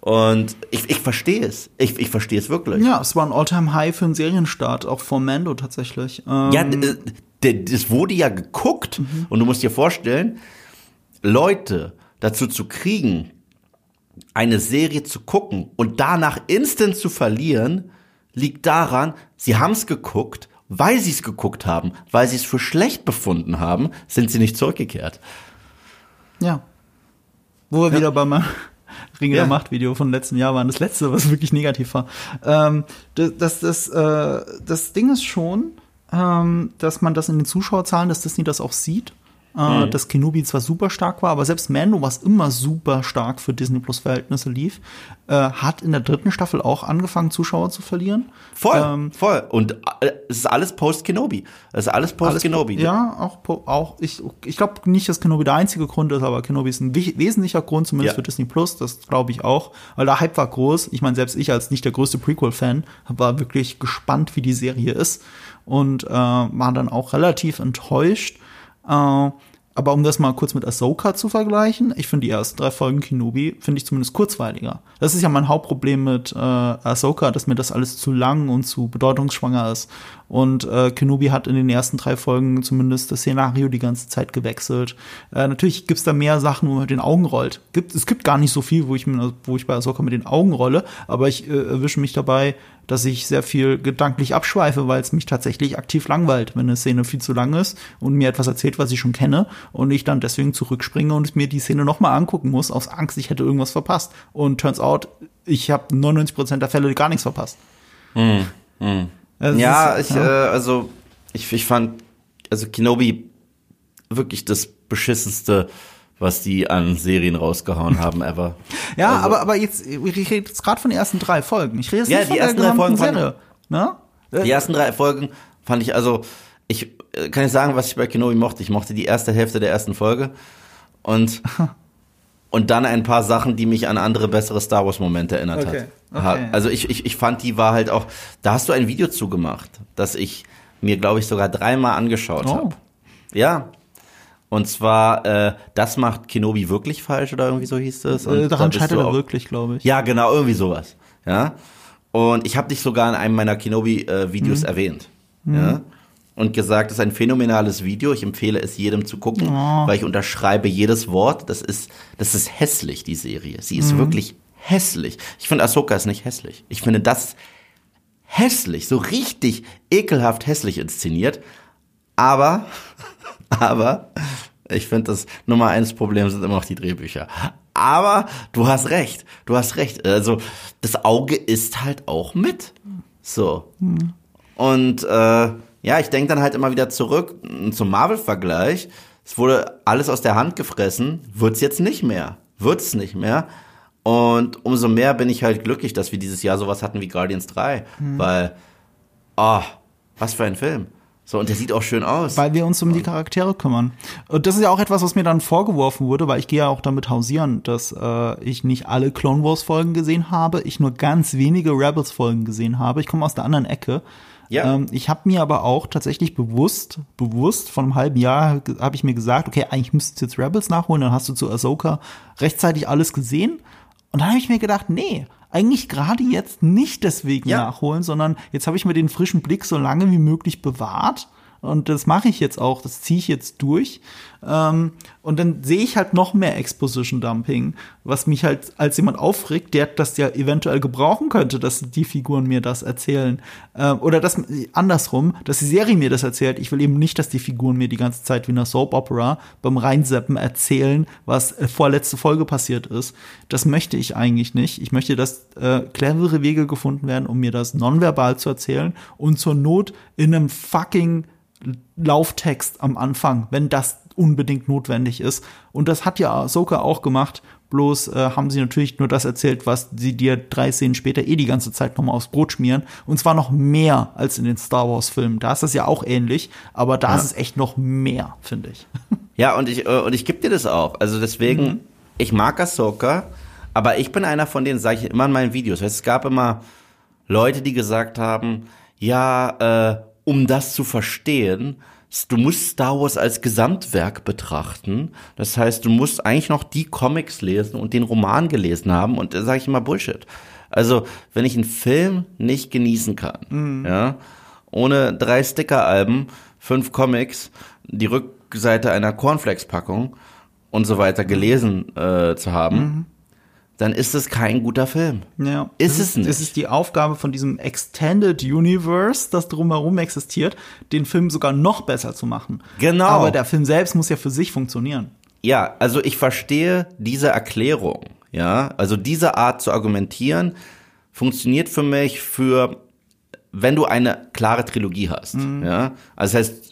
Und ich, ich verstehe es. Ich, ich verstehe es wirklich. Ja, es war ein All-Time-High für einen Serienstart, auch vor Mando tatsächlich. Ähm, Ja, d- das wurde ja geguckt und du musst dir vorstellen, Leute dazu zu kriegen, eine Serie zu gucken und danach instant zu verlieren, liegt daran, sie haben es geguckt, weil sie es geguckt haben, weil sie es für schlecht befunden haben, sind sie nicht zurückgekehrt. ja. Wo wir wieder bei meinem Ringe Ja. der Macht Video von letzten Jahr waren, das letzte, was wirklich negativ war. Ähm, das, das, das, äh, das Ding ist schon, ähm, dass man das in den Zuschauerzahlen, dass Disney das auch sieht. Äh, dass Kenobi zwar super stark war, aber selbst Mando, was immer super stark für Disney Plus Verhältnisse lief, äh, hat in der dritten Staffel auch angefangen, Zuschauer zu verlieren. Voll, Ähm, voll. Und äh, es ist alles Post-Kenobi. Es ist alles Post-Kenobi. Ja, auch, po- auch ich, ich glaube nicht, dass Kenobi der einzige Grund ist, aber Kenobi ist ein wesentlicher Grund, zumindest Ja. für Disney Plus, das glaube ich auch, weil der Hype war groß. Ich meine, selbst ich als nicht der größte Prequel-Fan war wirklich gespannt, wie die Serie ist und äh, war dann auch relativ enttäuscht. Äh, aber um das mal kurz mit Ahsoka zu vergleichen, ich finde die ersten drei Folgen Kenobi, finde ich zumindest kurzweiliger. Das ist ja mein Hauptproblem mit äh, Ahsoka, dass mir das alles zu lang und zu bedeutungsschwanger ist. Und äh, Kenobi hat in den ersten drei Folgen zumindest das Szenario die ganze Zeit gewechselt. Äh, natürlich gibt's da mehr Sachen, wo man mit den Augen rollt. Gibt, es gibt gar nicht so viel, wo ich, wo ich bei Ahsoka mit den Augen rolle, aber ich äh, erwische mich dabei, dass ich sehr viel gedanklich abschweife, weil es mich tatsächlich aktiv langweilt, wenn eine Szene viel zu lang ist und mir etwas erzählt, was ich schon kenne und ich dann deswegen zurückspringe und mir die Szene nochmal angucken muss, aus Angst, ich hätte irgendwas verpasst. Und turns out, ich habe 99% der Fälle gar nichts verpasst. Es Ja, ist- ich, Äh, also ich, ich fand, also Kenobi wirklich das beschissenste, was die an Serien rausgehauen haben ever. Ja, also, aber, aber jetzt, ich rede jetzt gerade von den ersten drei Folgen. Ich rede jetzt Ja, nicht die von ersten der drei Folgen Serie. Ne? Die ersten drei Folgen fand ich also, ich äh, kann ich sagen, was ich bei Kenobi mochte. Ich mochte die erste Hälfte der ersten Folge und und dann ein paar Sachen, die mich an andere bessere Star Wars Momente erinnert Okay, hat. Ha- okay. Also ich, ich ich fand die war halt auch. Da hast du ein Video zugemacht, das ich mir glaube ich sogar dreimal angeschaut Oh. habe. Ja. Und zwar, äh, das macht Kenobi wirklich falsch oder irgendwie so hieß es. Äh, da daran bist scheitert er auch- wirklich, glaube ich. ja, genau, irgendwie sowas. Ja. Und ich habe dich sogar in einem meiner Kenobi-Videos Mhm. erwähnt. Ja. Und gesagt, das ist ein phänomenales Video. Ich empfehle es jedem zu gucken, Oh. weil ich unterschreibe jedes Wort. Das ist, das ist hässlich, die Serie. Sie Mhm. ist wirklich hässlich. Ich finde, Ahsoka ist nicht hässlich. Ich finde das hässlich, so richtig ekelhaft hässlich inszeniert. Aber, aber, ich finde, das Nummer eins Problem sind immer noch die Drehbücher. Aber du hast recht, du hast recht. Also das Auge ist halt auch mit. So. Und äh, ja, ich denke dann halt immer wieder zurück mm, zum Marvel-Vergleich. Es wurde alles aus der Hand gefressen, wird's jetzt nicht mehr. Wird's nicht mehr. Und umso mehr bin ich halt glücklich, dass wir dieses Jahr sowas hatten wie Guardians 3. Weil, oh, was für ein Film. So, und der sieht auch schön aus. Weil wir uns um die Charaktere kümmern. Und das ist ja auch etwas, was mir dann vorgeworfen wurde, weil ich gehe ja auch damit hausieren, dass äh, ich nicht alle Clone Wars Folgen gesehen habe, ich nur ganz wenige Rebels Folgen gesehen habe. Ich komme aus der anderen Ecke. Ja. Ähm, ich habe mir aber auch tatsächlich bewusst, bewusst von einem halben Jahr habe ich mir gesagt, okay, eigentlich müsstest du jetzt Rebels nachholen, dann hast du zu Ahsoka rechtzeitig alles gesehen. Und dann habe ich mir gedacht, nee, eigentlich gerade jetzt nicht deswegen Ja. nachholen, sondern jetzt habe ich mir den frischen Blick so lange wie möglich bewahrt. Und das mache ich jetzt auch, das ziehe ich jetzt durch. Ähm, und dann sehe ich halt noch mehr Exposition Dumping, was mich halt als jemand aufregt, der das ja eventuell gebrauchen könnte, dass die Figuren mir das erzählen. Ähm, oder dass andersrum, dass die Serie mir das erzählt. Ich will eben nicht, dass die Figuren mir die ganze Zeit wie in einer Soap Opera beim Reinseppen erzählen, was äh, vorletzte Folge passiert ist. Das möchte ich eigentlich nicht. Ich möchte, dass äh, clevere Wege gefunden werden, um mir das nonverbal zu erzählen und zur Not in einem fucking Lauftext am Anfang, wenn das unbedingt notwendig ist. Und das hat ja Ahsoka auch gemacht. Bloß äh, haben sie natürlich nur das erzählt, was sie dir drei Szenen später eh die ganze Zeit nochmal aufs Brot schmieren. Und zwar noch mehr als in den Star Wars-Filmen. Da ist das ja auch ähnlich, aber da ist es echt noch mehr, finde ich. Ja, und ich, äh, und ich gebe dir das auch. Also deswegen, ich mag Ahsoka, aber ich bin einer von denen, sage ich immer in meinen Videos. Es gab immer Leute, die gesagt haben, ja, äh, um das zu verstehen, du musst Star Wars als Gesamtwerk betrachten. Das heißt, du musst eigentlich noch die Comics lesen und den Roman gelesen haben. Und da sage ich immer Bullshit. Also, wenn ich einen Film nicht genießen kann, ja, ohne drei Sticker-Alben, fünf Comics, die Rückseite einer Cornflakes-Packung und so weiter gelesen äh, zu haben, dann ist es kein guter Film. Ja. Ist es nicht. Das ist die Aufgabe von diesem Extended Universe, das drumherum existiert, den Film sogar noch besser zu machen. Genau. Aber der Film selbst muss ja für sich funktionieren. Ja, also ich verstehe diese Erklärung, ja, also diese Art zu argumentieren funktioniert für mich für, wenn du eine klare Trilogie hast, ja, also das heißt,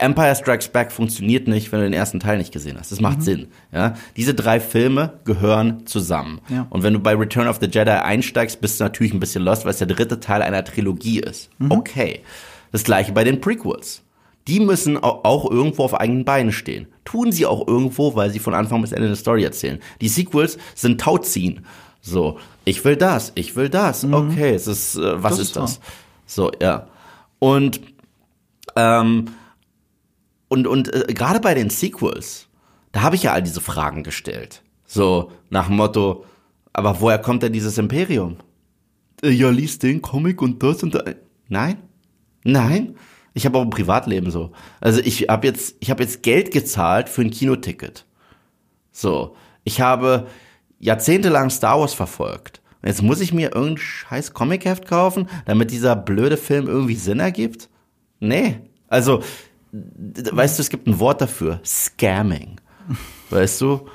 Empire Strikes Back funktioniert nicht, wenn du den ersten Teil nicht gesehen hast. Das macht Sinn. Ja? Diese drei Filme gehören zusammen. Ja. Und wenn du bei Return of the Jedi einsteigst, bist du natürlich ein bisschen lost, weil es der dritte Teil einer Trilogie ist. Okay. Das gleiche bei den Prequels. Die müssen au- auch irgendwo auf eigenen Beinen stehen. Tun sie auch irgendwo, weil sie von Anfang bis Ende eine Story erzählen. Die Sequels sind Tauziehen. So, ich will das, ich will das. Okay, es ist, äh, was Das ist ist das? So, ja. Und ähm, und und äh, gerade bei den Sequels, da habe ich ja all diese Fragen gestellt. So nach dem Motto, aber woher kommt denn dieses Imperium? Äh, ja, liest den Comic und das und das. Nein, nein. Ich habe auch ein Privatleben so. Also ich habe jetzt, ich habe jetzt Geld gezahlt für ein Kinoticket. So, ich habe jahrzehntelang Star Wars verfolgt. Und jetzt muss ich mir irgendein scheiß Comicheft kaufen, damit dieser blöde Film irgendwie Sinn ergibt? Nee. Also, weißt du, es gibt ein Wort dafür. Scamming. Weißt du?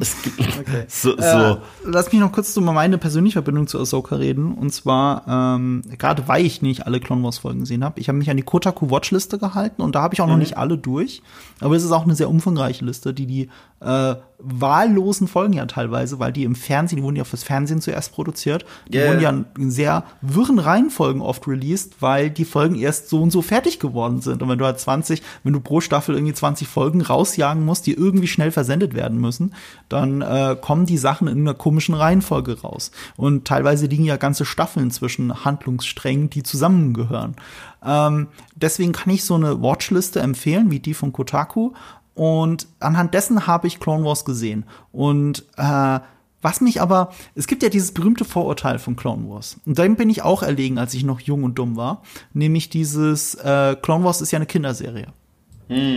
Es gibt so, so. Äh, lass mich noch kurz über meine persönliche Verbindung zu Ahsoka reden. Und zwar, ähm, gerade weil ich nicht alle Clone Wars Folgen gesehen habe. Ich habe mich an die Kotaku Watchliste gehalten und da habe ich auch noch nicht alle durch. Aber es ist auch eine sehr umfangreiche Liste, die die äh, wahllosen Folgen ja teilweise, weil die im Fernsehen, die wurden ja fürs Fernsehen zuerst produziert, die Ja, wurden ja. ja in sehr wirren Reihenfolgen oft released, weil die Folgen erst so und so fertig geworden sind. Und wenn du halt 20, wenn du pro Staffel irgendwie 20 Folgen rausjagen musst, die irgendwie schnell versendet werden müssen, dann äh, kommen die Sachen in einer komischen Reihenfolge raus. Und teilweise liegen ja ganze Staffeln zwischen Handlungssträngen, die zusammengehören. Ähm, deswegen kann ich so eine Watchliste empfehlen, wie die von Kotaku. Und anhand dessen habe ich Clone Wars gesehen. Und äh, was mich aber, es gibt ja dieses berühmte Vorurteil von Clone Wars. Und dem bin ich auch erlegen, als ich noch jung und dumm war. Nämlich dieses, äh, Clone Wars ist ja eine Kinderserie.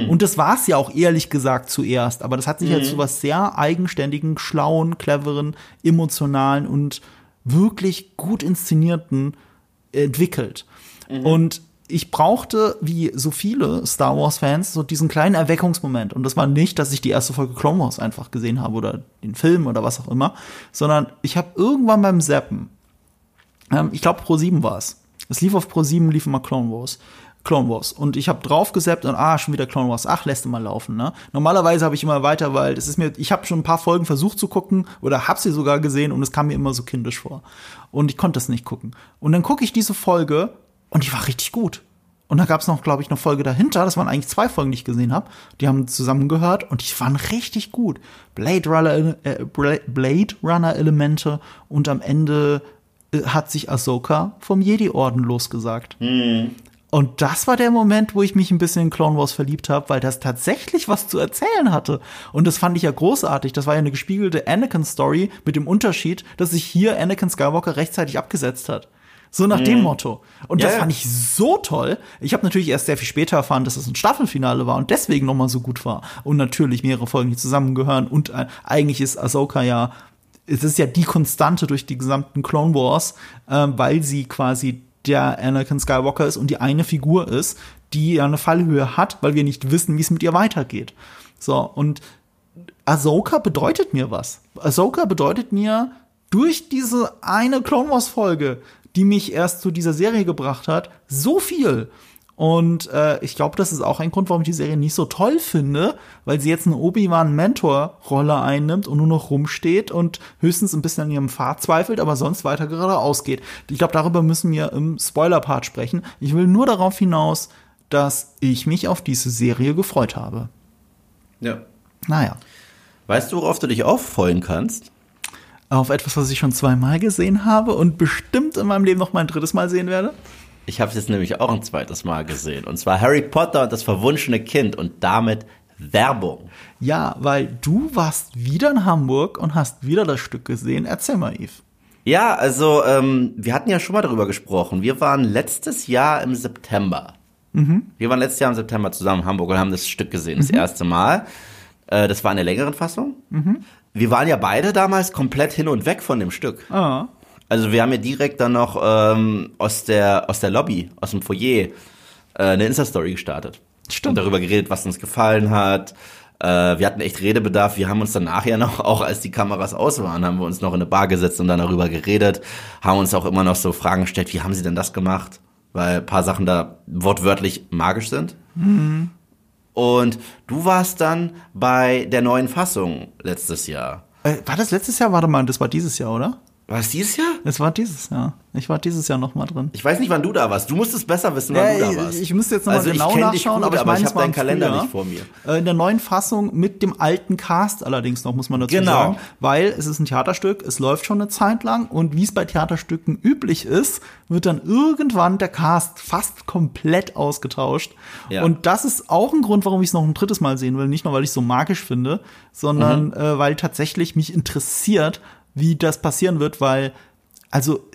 Und das war es ja auch ehrlich gesagt zuerst, aber das hat sich jetzt zu was sehr eigenständigen, schlauen, cleveren, emotionalen und wirklich gut inszenierten entwickelt. Und ich brauchte, wie so viele Star Wars-Fans, so diesen kleinen Erweckungsmoment. Und das war nicht, dass ich die erste Folge Clone Wars einfach gesehen habe oder den Film oder was auch immer, sondern ich habe irgendwann beim Zappen, ähm, ich glaube Pro 7 war es. Es lief auf Pro 7, lief immer Clone Wars. Clone Wars. Und ich habe drauf gesappt und ah, schon wieder Clone Wars. Ach, lässt du mal laufen, ne? Normalerweise habe ich immer weiter, weil es ist mir, ich habe schon ein paar Folgen versucht zu gucken oder habe sie sogar gesehen und es kam mir immer so kindisch vor. Und ich konnte es nicht gucken. Und dann gucke ich diese Folge und die war richtig gut. Und da gab es noch, glaube ich, eine Folge dahinter. Das waren eigentlich zwei Folgen, die ich gesehen habe. Die haben zusammengehört und die waren richtig gut. Blade Runner, äh, Bla- Blade Runner Elemente und am Ende äh, hat sich Ahsoka vom Jedi-Orden losgesagt. Und das war der Moment, wo ich mich ein bisschen in Clone Wars verliebt habe, weil das tatsächlich was zu erzählen hatte. Und das fand ich ja großartig. Das war ja eine gespiegelte Anakin-Story mit dem Unterschied, dass sich hier Anakin Skywalker rechtzeitig abgesetzt hat. So nach dem Motto. Und das Ja, ja. fand ich so toll. Ich habe natürlich erst sehr viel später erfahren, dass es ein Staffelfinale war und deswegen noch mal so gut war. Und natürlich mehrere Folgen, die zusammengehören. Und äh, eigentlich ist Ahsoka ja, es ist ja die Konstante durch die gesamten Clone Wars, ähm, weil sie quasi der Anakin Skywalker ist und die eine Figur ist, die ja eine Fallhöhe hat, weil wir nicht wissen, wie es mit ihr weitergeht. So, und Ahsoka bedeutet mir was. Ahsoka bedeutet mir durch diese eine Clone Wars Folge, die mich erst zu dieser Serie gebracht hat, so viel. Und äh, ich glaube, das ist auch ein Grund, warum ich die Serie nicht so toll finde, weil sie jetzt eine Obi-Wan-Mentor-Rolle einnimmt und nur noch rumsteht und höchstens ein bisschen an ihrem Pfad zweifelt, aber sonst weiter geradeaus geht. Ich glaube, darüber müssen wir im Spoiler-Part sprechen. Ich will nur darauf hinaus, dass ich mich auf diese Serie gefreut habe. Ja. Naja. Weißt du, worauf du dich auch freuen kannst? Auf etwas, was ich schon zweimal gesehen habe und bestimmt in meinem Leben noch mal ein drittes Mal sehen werde? Ich habe es jetzt nämlich auch ein zweites Mal gesehen. Und zwar Harry Potter und das verwunschene Kind und damit Werbung. Ja, weil du warst wieder in Hamburg und hast wieder das Stück gesehen. Erzähl mal, Yves. Ja, also ähm, wir hatten ja schon mal darüber gesprochen. Wir waren letztes Jahr im September. Wir waren letztes Jahr im September zusammen in Hamburg und haben das Stück gesehen, das erste Mal. Äh, das war in der längeren Fassung. Wir waren ja beide damals komplett hin und weg von dem Stück. Ah. Also wir haben ja direkt dann noch ähm, aus der aus der Lobby, aus dem Foyer, äh, eine Insta-Story gestartet. Stimmt. Und darüber geredet, was uns gefallen hat. Äh, wir hatten echt Redebedarf. Wir haben uns dann nachher noch, auch als die Kameras aus waren, haben wir uns noch in eine Bar gesetzt und dann darüber geredet. Haben uns auch immer noch so Fragen gestellt, wie haben sie denn das gemacht? Weil ein paar Sachen da wortwörtlich magisch sind. Und du warst dann bei der neuen Fassung letztes Jahr. Äh, war das letztes Jahr? Warte mal, das war dieses Jahr, oder? War es dieses Jahr? Das war dieses Jahr. Ich war dieses Jahr noch mal drin. Ich weiß nicht, wann du da warst. Du musst es besser wissen, wann Ja, du da warst. ich, ich müsste jetzt noch also mal genau nachschauen, gut, aber ich aber ich es habe deinen Kalender Frühjahr. nicht vor mir. Äh, In der neuen Fassung mit dem alten Cast allerdings noch, muss man dazu Genau. sagen. Weil es ist ein Theaterstück, es läuft schon eine Zeit lang und wie es bei Theaterstücken üblich ist, wird dann irgendwann der Cast fast komplett ausgetauscht. Ja. Und das ist auch ein Grund, warum ich es noch ein drittes Mal sehen will. Nicht nur, weil ich es so magisch finde, sondern Mhm. äh, weil tatsächlich mich interessiert, wie das passieren wird, weil, also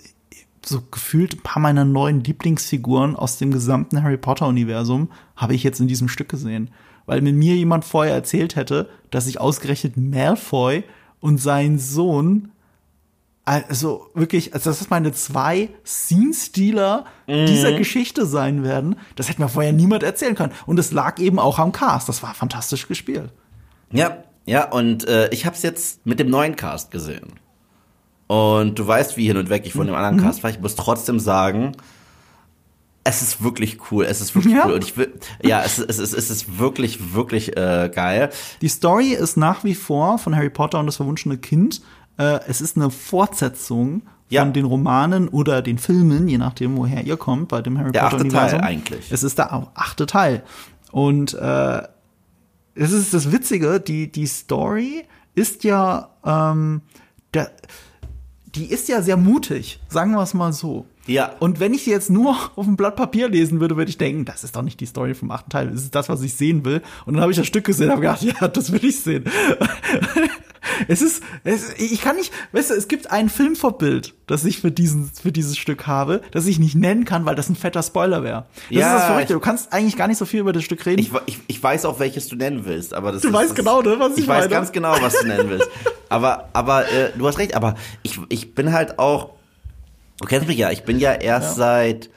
so gefühlt ein paar meiner neuen Lieblingsfiguren aus dem gesamten Harry Potter Universum habe ich jetzt in diesem Stück gesehen. Weil mir mir jemand vorher erzählt hätte, dass ich ausgerechnet Malfoy und sein Sohn also wirklich, also dass das meine zwei Scene-Stealer dieser Geschichte sein werden, das hätte mir vorher niemand erzählen können. Und es lag eben auch am Cast. Das war fantastisch gespielt. Ja, ja, und äh, ich habe es jetzt mit dem neuen Cast gesehen. Und du weißt, wie hin und weg ich von dem anderen Mhm. Cast war. Ich muss trotzdem sagen, es ist wirklich cool. Es ist wirklich Ja? cool. Und ich will, ja, es, ist- es, ist, es ist wirklich, wirklich äh, geil. Die Story ist nach wie vor von Harry Potter und das verwunschene Kind. Äh, es ist eine Fortsetzung Ja. von den Romanen oder den Filmen, je nachdem, woher ihr kommt, bei dem Harry Der Potter achte Teil Universum. eigentlich. Es ist der achte Teil. Und äh, es ist das Witzige, die, die Story ist ja, ähm, der, die ist ja sehr mutig, sagen wir es mal so. Ja. Und wenn ich sie jetzt nur auf einem Blatt Papier lesen würde, würde ich denken, das ist doch nicht die Story vom achten Teil. Das ist das, was ich sehen will. Und dann habe ich das Stück gesehen und habe gedacht, ja, das will ich sehen. Es ist, es, ich kann nicht, weißt du, es gibt ein Filmvorbild, das ich für diesen, für dieses Stück habe, das ich nicht nennen kann, weil das ein fetter Spoiler wäre. Das Ja, ist das Verrückte. Du kannst eigentlich gar nicht so viel über das Stück reden. Ich, ich, ich weiß auch, welches du nennen willst, aber das Du ist, weißt das, genau, ne, was ich Ich weiß meine. ganz genau, was du nennen willst. aber, aber äh, du hast recht, aber ich, ich bin halt auch, du kennst mich ja, ich bin ja erst seit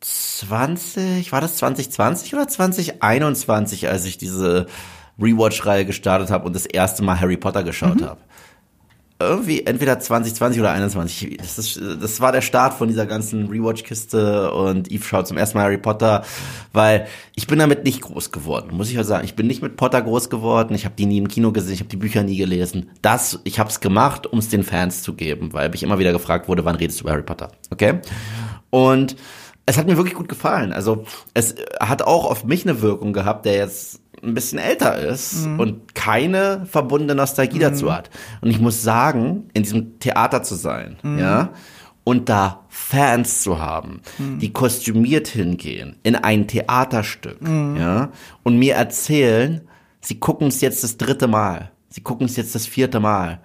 20, war das 2020 oder 2021, als ich diese Rewatch-Reihe gestartet habe und das erste Mal Harry Potter geschaut habe. Irgendwie entweder 2020 oder 21. Das, ist, das war der Start von dieser ganzen Rewatch-Kiste und Eve schaut zum ersten Mal Harry Potter, weil ich bin damit nicht groß geworden, muss ich halt sagen. Ich bin nicht mit Potter groß geworden. Ich habe die nie im Kino gesehen, ich habe die Bücher nie gelesen. Das, ich habe es gemacht, um es den Fans zu geben, weil mich immer wieder gefragt wurde, wann redest du über Harry Potter? Okay? Und es hat mir wirklich gut gefallen. Also es hat auch auf mich eine Wirkung gehabt, der jetzt ein bisschen älter ist und keine verbundene Nostalgie dazu hat. Und ich muss sagen, in diesem Theater zu sein, ja, und da Fans zu haben, die kostümiert hingehen in ein Theaterstück, ja, und mir erzählen, sie gucken es jetzt das dritte Mal, sie gucken es jetzt das vierte Mal.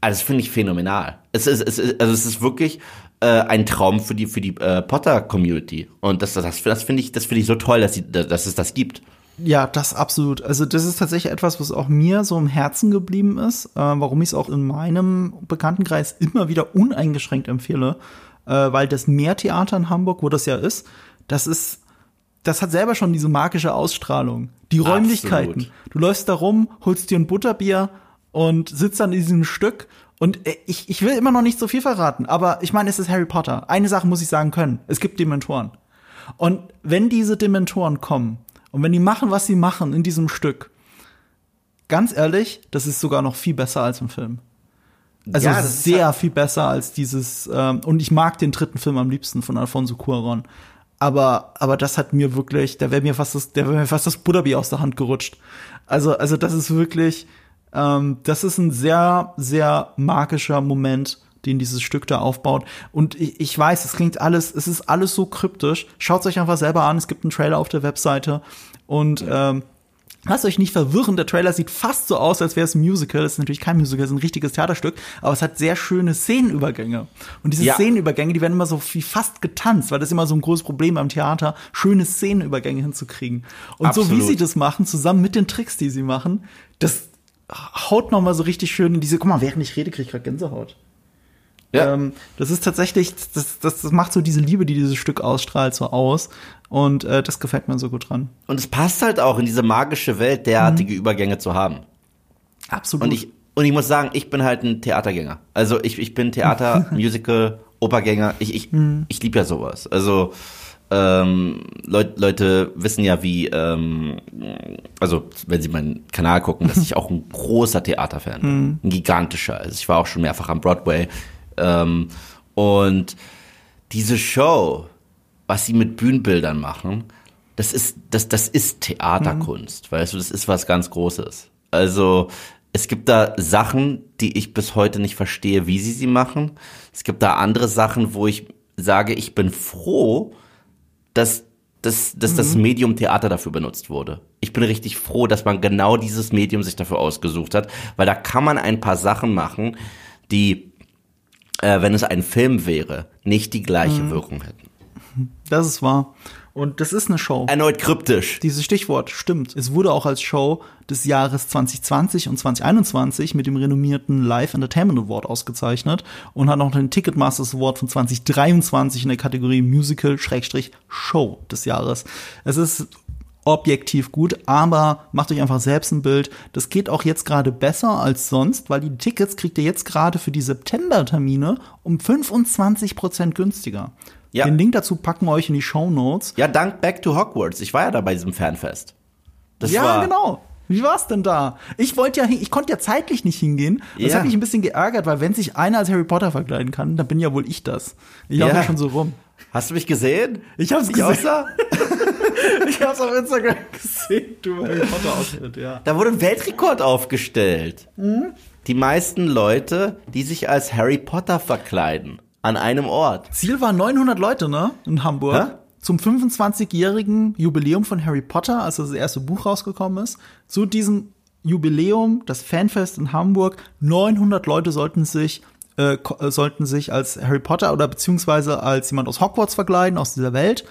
Also das finde ich phänomenal. Es ist, es ist, also es ist wirklich äh, ein Traum für die für die äh, Potter Community und das das, das finde ich das finde ich so toll, dass, sie, dass es das gibt. Ja, das absolut. Also das ist tatsächlich etwas, was auch mir so im Herzen geblieben ist, äh, warum ich es auch in meinem Bekanntenkreis immer wieder uneingeschränkt empfehle, äh, weil das Meertheater in Hamburg, wo das ja ist, das ist, das hat selber schon diese magische Ausstrahlung. Die Räumlichkeiten. Absolut. Du läufst da rum, holst dir ein Butterbier und sitzt dann in diesem Stück. Und äh, ich, ich will immer noch nicht so viel verraten, aber ich meine, es ist Harry Potter. Eine Sache muss ich sagen können. Es gibt Dementoren. Und wenn diese Dementoren kommen und wenn die machen, was sie machen in diesem Stück, ganz ehrlich, das ist sogar noch viel besser als im Film. Also Ja, sehr halt- viel besser als dieses, ähm, und ich mag den dritten Film am liebsten von Alfonso Cuaron. Aber, aber das hat mir wirklich, da wäre mir fast das, der wäre mir fast das Butterbier aus der Hand gerutscht. Also, also das ist wirklich, ähm, das ist ein sehr, sehr magischer Moment, den dieses Stück da aufbaut. Und ich, ich weiß, es klingt alles, es ist alles so kryptisch. Schaut euch einfach selber an. Es gibt einen Trailer auf der Webseite und ähm, Lasst euch nicht verwirren, der Trailer sieht fast so aus, als wäre es ein Musical. Es ist natürlich kein Musical, es ist ein richtiges Theaterstück, aber es hat sehr schöne Szenenübergänge. Und diese Ja. Szenenübergänge, die werden immer so wie fast getanzt, weil das ist immer so ein großes Problem beim Theater, schöne Szenenübergänge hinzukriegen. Und so wie Absolut. sie das machen, zusammen mit den Tricks, die sie machen, das haut noch mal so richtig schön in diese, guck mal, während ich rede, krieg ich gerade Gänsehaut. Ja. Ähm, das ist tatsächlich, das, das, das macht so diese Liebe, die dieses Stück ausstrahlt, so aus. Und äh, das gefällt mir so gut dran. Und es passt halt auch in diese magische Welt, derartige Übergänge zu haben. Absolut. Und ich, und ich muss sagen, ich bin halt ein Theatergänger. Also ich, ich bin Theater, Musical, Opergänger. Ich, ich, ich liebe ja sowas. Also ähm, Leut, Leute wissen ja, wie, ähm, also wenn sie meinen Kanal gucken, dass ich auch ein großer Theaterfan bin. Ein gigantischer. Also ich war auch schon mehrfach am Broadway. Ähm, und diese Show, was sie mit Bühnenbildern machen, das ist, das, das ist Theaterkunst, weißt du, das ist was ganz Großes. Also, es gibt da Sachen, die ich bis heute nicht verstehe, wie sie sie machen. Es gibt da andere Sachen, wo ich sage, ich bin froh, dass, dass, dass das Medium Theater dafür benutzt wurde. Ich bin richtig froh, dass man genau dieses Medium sich dafür ausgesucht hat, weil da kann man ein paar Sachen machen, die, äh, wenn es ein Film wäre, nicht die gleiche Wirkung hätten. Das ist wahr. Und das ist eine Show. Erneut kryptisch. Dieses Stichwort stimmt. Es wurde auch als Show des Jahres 2020 und 2021 mit dem renommierten Live Entertainment Award ausgezeichnet und hat noch den Ticketmasters Award von 2023 in der Kategorie Musical Schrägstrich Show des Jahres. Es ist objektiv gut, aber macht euch einfach selbst ein Bild. Das geht auch jetzt gerade besser als sonst, weil die Tickets kriegt ihr jetzt gerade für die September-Termine um 25 Prozent günstiger. Ja. Den Link dazu packen wir euch in die Show Notes. Ja, dank Back to Hogwarts. Ich war ja da bei diesem Fanfest. Das ja, war, genau. Wie war's denn da? Ich wollte ja, ich konnte ja zeitlich nicht hingehen. Das Ja. hat mich ein bisschen geärgert, weil wenn sich einer als Harry Potter verkleiden kann, dann bin ja wohl ich das. Ich laufe Ja. ja schon so rum. Hast du mich gesehen? Ich hab's Wie ich gesehen. Ich hab's auf Instagram gesehen, du Harry Potter Outfit, ja. Da wurde ein Weltrekord aufgestellt. Mhm. Die meisten Leute, die sich als Harry Potter verkleiden, an einem Ort. Ziel war 900 Leute, ne? In Hamburg. Hä? Zum 25-jährigen Jubiläum von Harry Potter, als das erste Buch rausgekommen ist. Zu diesem Jubiläum, das Fanfest in Hamburg, 900 Leute sollten sich äh, sollten sich als Harry Potter oder beziehungsweise als jemand aus Hogwarts verkleiden, aus dieser Welt.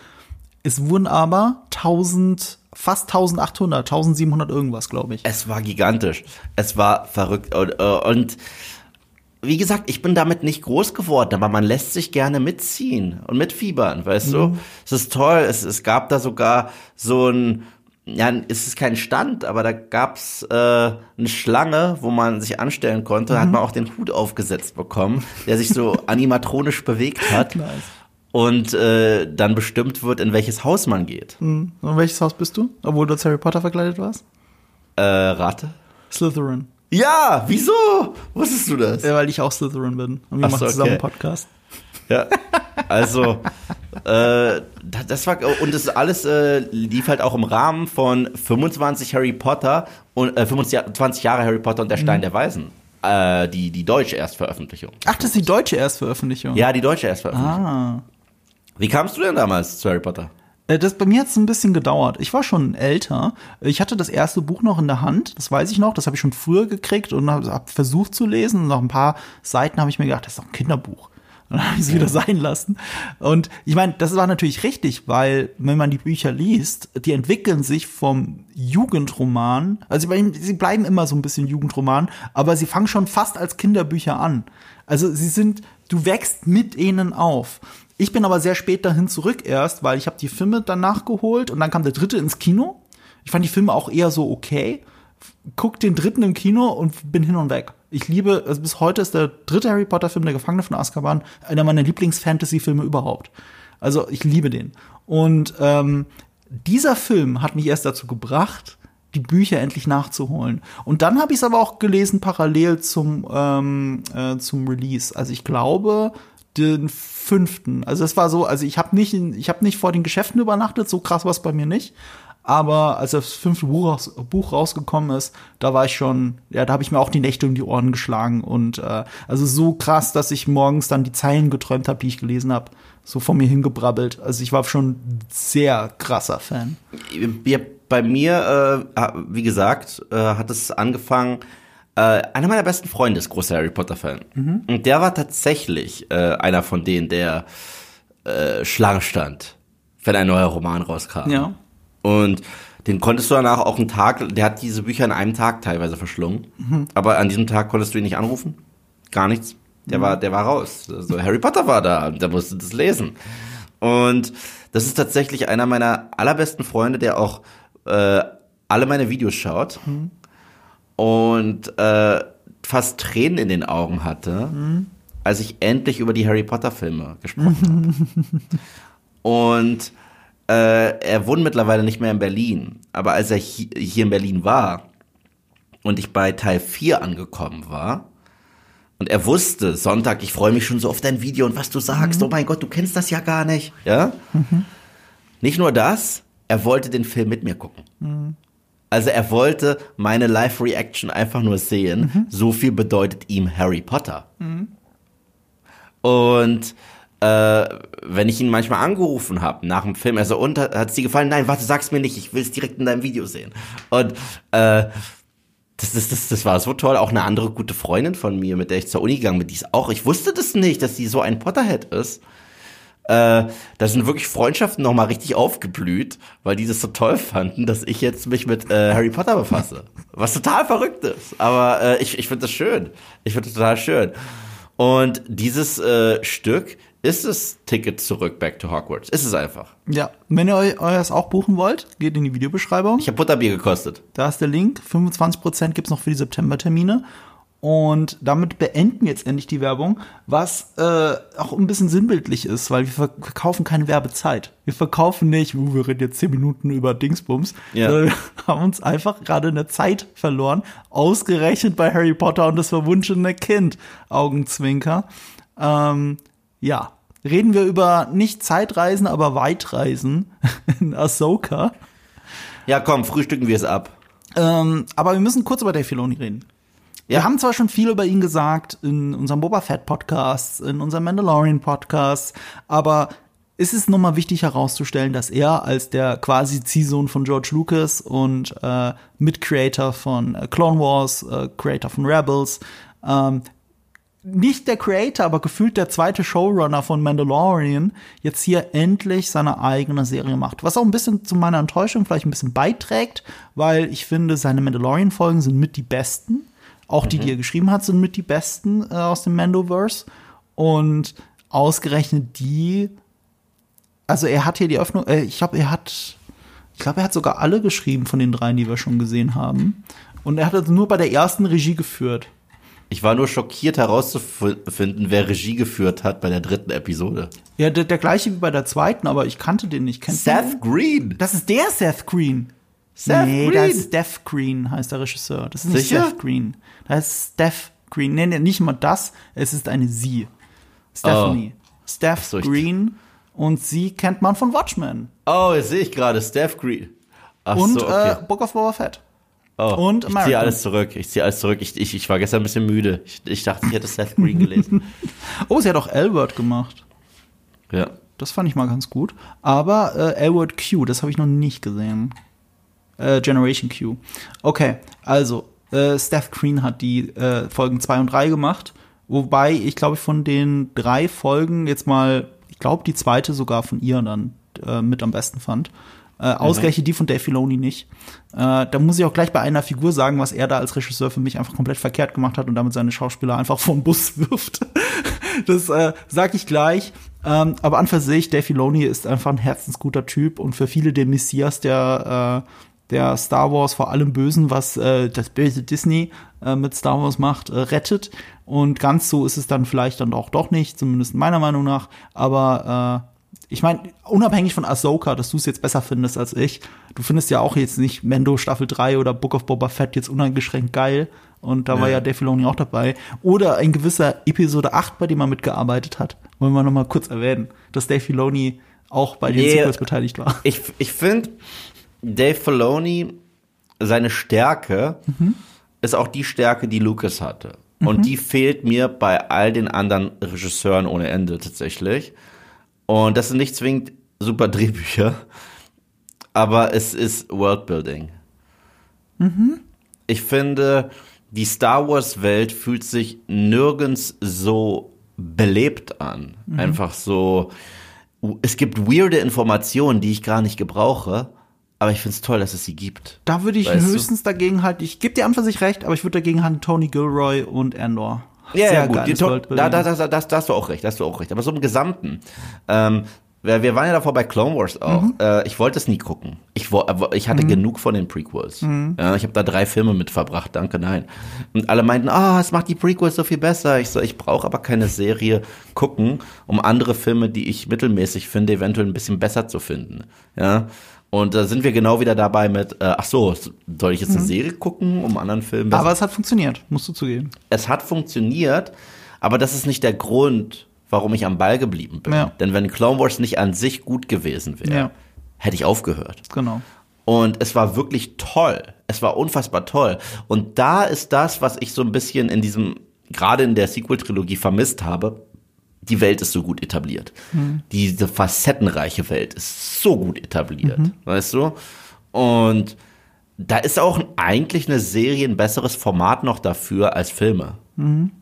Es wurden aber 1000, fast 1800, 1700 irgendwas, glaube ich. Es war gigantisch. Es war verrückt. Und, äh, und wie gesagt, ich bin damit nicht groß geworden, aber man lässt sich gerne mitziehen und mitfiebern, weißt du? Es ist toll. Es, es gab da sogar so ein, ja, es ist kein Stand, aber da gab's äh, eine Schlange, wo man sich anstellen konnte. Da hat man auch den Hut aufgesetzt bekommen, der sich so animatronisch bewegt hat. Nice. Und äh, dann bestimmt wird, in welches Haus man geht. Und welches Haus bist du? Obwohl du als Harry Potter verkleidet warst? Äh, rate? Slytherin. Ja, wieso? Wusstest du das? Ja, weil ich auch Slytherin bin. Und wir Ach so, machen zusammen okay. einen Podcast. Ja, also äh, da- das war und das alles äh, lief halt auch im Rahmen von 25 Harry Potter und äh, 25 Jahre Harry Potter und der Stein der Weisen. Äh, die die deutsche Erstveröffentlichung. Ach, das ist die deutsche Erstveröffentlichung. Ja, die deutsche Erstveröffentlichung. Ah. Wie kamst du denn damals zu Harry Potter? Äh, Das, bei mir hat es ein bisschen gedauert. Ich war schon älter. Ich hatte das erste Buch noch in der Hand, das weiß ich noch. Das habe ich schon früher gekriegt und habe hab versucht zu lesen. Und nach ein paar Seiten habe ich mir gedacht, das ist doch ein Kinderbuch. Und dann habe ich es wieder sein lassen. Und ich meine, das war natürlich richtig, weil wenn man die Bücher liest, die entwickeln sich vom Jugendroman. Also sie bleiben immer so ein bisschen Jugendroman, aber sie fangen schon fast als Kinderbücher an. Also sie sind, du wächst mit ihnen auf. Ich bin aber sehr spät dahin zurück erst, weil ich habe die Filme dann nachgeholt und dann kam der dritte ins Kino. Ich fand die Filme auch eher so okay. Guck den dritten im Kino und bin hin und weg. Ich liebe, also bis heute ist der dritte Harry Potter Film, der Gefangene von Azkaban, einer meiner Lieblings-Fantasy-Filme überhaupt. Also ich liebe den. Und ähm, dieser Film hat mich erst dazu gebracht, die Bücher endlich nachzuholen. Und dann habe ich es aber auch gelesen parallel zum ähm, äh, zum Release. Also ich glaube den fünften. Also es war so, also ich habe nicht, ich habe nicht vor den Geschäften übernachtet, so krass war es bei mir nicht. Aber als das fünfte Buch, raus, Buch rausgekommen ist, da war ich schon, ja, da habe ich mir auch die Nächte um die Ohren geschlagen und äh, also so krass, dass ich morgens dann die Zeilen geträumt habe, die ich gelesen habe, so vor mir hingebrabbelt. Also ich war schon sehr krasser Fan. Wir, bei mir, äh, wie gesagt, äh, hat es angefangen. Äh, einer meiner besten Freunde ist großer Harry Potter-Fan. Und der war tatsächlich äh, einer von denen, der äh, Schlange stand, wenn ein neuer Roman rauskam. Ja. Und den konntest du danach auch einen Tag, der hat diese Bücher an einem Tag teilweise verschlungen. Aber an diesem Tag konntest du ihn nicht anrufen. Gar nichts. Der war, der war raus. Also Harry Potter war da und der musste das lesen. Und das ist tatsächlich einer meiner allerbesten Freunde, der auch äh, alle meine Videos schaut und äh, fast Tränen in den Augen hatte, als ich endlich über die Harry Potter Filme gesprochen habe. und äh, er wohnt mittlerweile nicht mehr in Berlin. Aber als er hi hier in Berlin war und ich bei Teil 4 angekommen war, und er wusste, Sonntag, ich freue mich schon so auf dein Video und was du sagst. Mhm. Oh mein Gott, du kennst das ja gar nicht. Ja? Mhm. Nicht nur das, er wollte den Film mit mir gucken. Mhm. Also er wollte meine Live-Reaction einfach nur sehen. Mhm. So viel bedeutet ihm Harry Potter. Mhm. Und äh, wenn ich ihn manchmal angerufen habe nach dem Film, er so, und hat es dir gefallen? Nein, warte, sag's mir nicht, ich will es direkt in deinem Video sehen. Und äh, das, das, das, das war so toll. Auch eine andere gute Freundin von mir, mit der ich zur Uni gegangen bin, die ist auch, ich wusste das nicht, dass sie so ein Potterhead ist. Äh, da sind wirklich Freundschaften nochmal richtig aufgeblüht, weil die das so toll fanden, dass ich jetzt mich mit äh, Harry Potter befasse. Was total verrückt ist. Aber äh, ich, ich finde das schön. Ich finde das total schön. Und dieses äh, Stück ist es Ticket zurück Back to Hogwarts. Ist es einfach. Ja, wenn ihr euch das auch buchen wollt, geht in die Videobeschreibung. Ich habe Butterbier gekostet. Da ist der Link. 25% gibt's noch für die September-Termine. Und damit beenden wir jetzt endlich die Werbung, was äh, auch ein bisschen sinnbildlich ist, weil wir verkaufen keine Werbezeit. Wir verkaufen nicht, uh, wir reden jetzt zehn Minuten über Dingsbums. Ja. Wir haben uns einfach gerade eine Zeit verloren, ausgerechnet bei Harry Potter und das verwunschene Kind. Augenzwinker. Ähm, ja, reden wir über nicht Zeitreisen, aber Weitreisen in Ahsoka. Ja, komm, frühstücken wir es ab. Ähm, aber wir müssen kurz über Dave Filoni reden. Wir haben zwar schon viel über ihn gesagt in unserem Boba Fett Podcast, in unserem Mandalorian Podcast, aber ist es nochmal wichtig herauszustellen, dass er als der quasi Ziehsohn von George Lucas und äh, Mitcreator von äh, Clone Wars, äh, Creator von Rebels, ähm, nicht der Creator, aber gefühlt der zweite Showrunner von Mandalorian jetzt hier endlich seine eigene Serie macht. Was auch ein bisschen zu meiner Enttäuschung vielleicht ein bisschen beiträgt, weil ich finde, seine Mandalorian-Folgen sind mit die besten. Auch die, mhm. die er geschrieben hat, sind mit die besten äh, aus dem Mandoverse. Und ausgerechnet die, also er hat hier die Öffnung, äh, ich glaube, er hat, ich glaube, er hat sogar alle geschrieben von den dreien, die wir schon gesehen haben. Und er hat also nur bei der ersten Regie geführt. Ich war nur schockiert herauszufinden, wer Regie geführt hat bei der dritten Episode. Ja, der, der gleiche wie bei der zweiten, aber ich kannte den nicht. Kennst Seth Green. Das ist der Seth Green. Seth nee, Green. das ist Steph Green, heißt der Regisseur. Das ist nicht Sicher? Seth Green. Das ist Steph Green. Nee, nee, nicht mal das. Es ist eine sie. Stephanie. Oh. Steph so, Green. Und sie kennt man von Watchmen. Oh, jetzt sehe ich gerade. Steph Green. Ach und so, okay. äh, Book of Boba Fett. Oh, und ich ziehe alles zurück. Ich ziehe alles zurück. Ich, ich, ich war gestern ein bisschen müde. Ich, ich dachte, ich hätte Seth Green gelesen. oh, sie hat auch Elbert gemacht. Ja. Das fand ich mal ganz gut. Aber äh, Elwood Q, das habe ich noch nicht gesehen. Äh, Generation Q. Okay, also äh, Steph Green hat die äh, Folgen 2 und 3 gemacht. Wobei ich glaube, von den drei Folgen jetzt mal, ich glaube, die zweite sogar von ihr dann äh, mit am besten fand. Äh, ausgerechnet die von Dave Filoni nicht. Äh, da muss ich auch gleich bei einer Figur sagen, was er da als Regisseur für mich einfach komplett verkehrt gemacht hat und damit seine Schauspieler einfach vom Bus wirft. das äh, sag ich gleich. Ähm, aber an für sich, Dave Filoni ist einfach ein herzensguter Typ und für viele der Messias der, äh, der Star Wars vor allem Bösen, was äh, das böse Disney äh, mit Star Wars macht, äh, rettet. Und ganz so ist es dann vielleicht dann auch doch nicht, zumindest meiner Meinung nach. Aber äh, ich meine, unabhängig von Ahsoka, dass du es jetzt besser findest als ich, du findest ja auch jetzt nicht Mendo Staffel 3 oder Book of Boba Fett jetzt uneingeschränkt geil. Und da ja. war ja Dave Filoni auch dabei. Oder ein gewisser Episode 8, bei dem er mitgearbeitet hat. Wollen wir noch mal kurz erwähnen, dass Dave Filoni auch bei den nee, Sequels beteiligt war. Ich, ich finde, Dave Filoni, seine Stärke mhm. ist auch die Stärke, die Lucas hatte. Und mhm. die fehlt mir bei all den anderen Regisseuren ohne Ende tatsächlich. Und das sind nicht zwingend super Drehbücher, aber es ist Worldbuilding. Mhm. Ich finde, die Star Wars-Welt fühlt sich nirgends so belebt an. Mhm. Einfach so, es gibt weirde Informationen, die ich gar nicht gebrauche. Aber ich finde es toll, dass es sie gibt. Da würde ich weißt höchstens du? dagegen halt, ich gebe dir an für sich recht, aber ich würde dagegen halt Tony Gilroy und Andor ja, ja, gut. Die, da, da, da, da, hast du auch recht, da hast du auch recht. Aber so im Gesamten, ähm, Wir, wir waren ja davor bei Clone Wars auch. Mhm. Äh, ich wollte es nie gucken. Ich, äh, ich hatte genug von den Prequels. Mhm. Ja, ich habe da drei Filme mit verbracht, danke, nein. Und alle meinten, ah, es macht die Prequels so viel besser. Ich so, ich brauche aber keine Serie gucken, um andere Filme, die ich mittelmäßig finde, eventuell ein bisschen besser zu finden. Ja. Und da sind wir genau wieder dabei mit, äh, ach so, soll ich jetzt eine Serie gucken, um anderen Filmen besser Mhm. Aber es hat funktioniert, musst du zugeben. es hat funktioniert, aber das ist nicht der Grund, warum ich am Ball geblieben bin. Ja. Denn wenn Clone Wars nicht an sich gut gewesen wäre, Ja. hätte ich aufgehört. Genau. Und es war wirklich toll. Es war unfassbar toll. Und da ist das, was ich so ein bisschen in diesem, gerade in der Sequel-Trilogie vermisst habe. Die Welt ist so gut etabliert. Diese facettenreiche Welt ist so gut etabliert. Weißt du? Und da ist auch eigentlich eine Serie ein besseres Format noch dafür als Filme.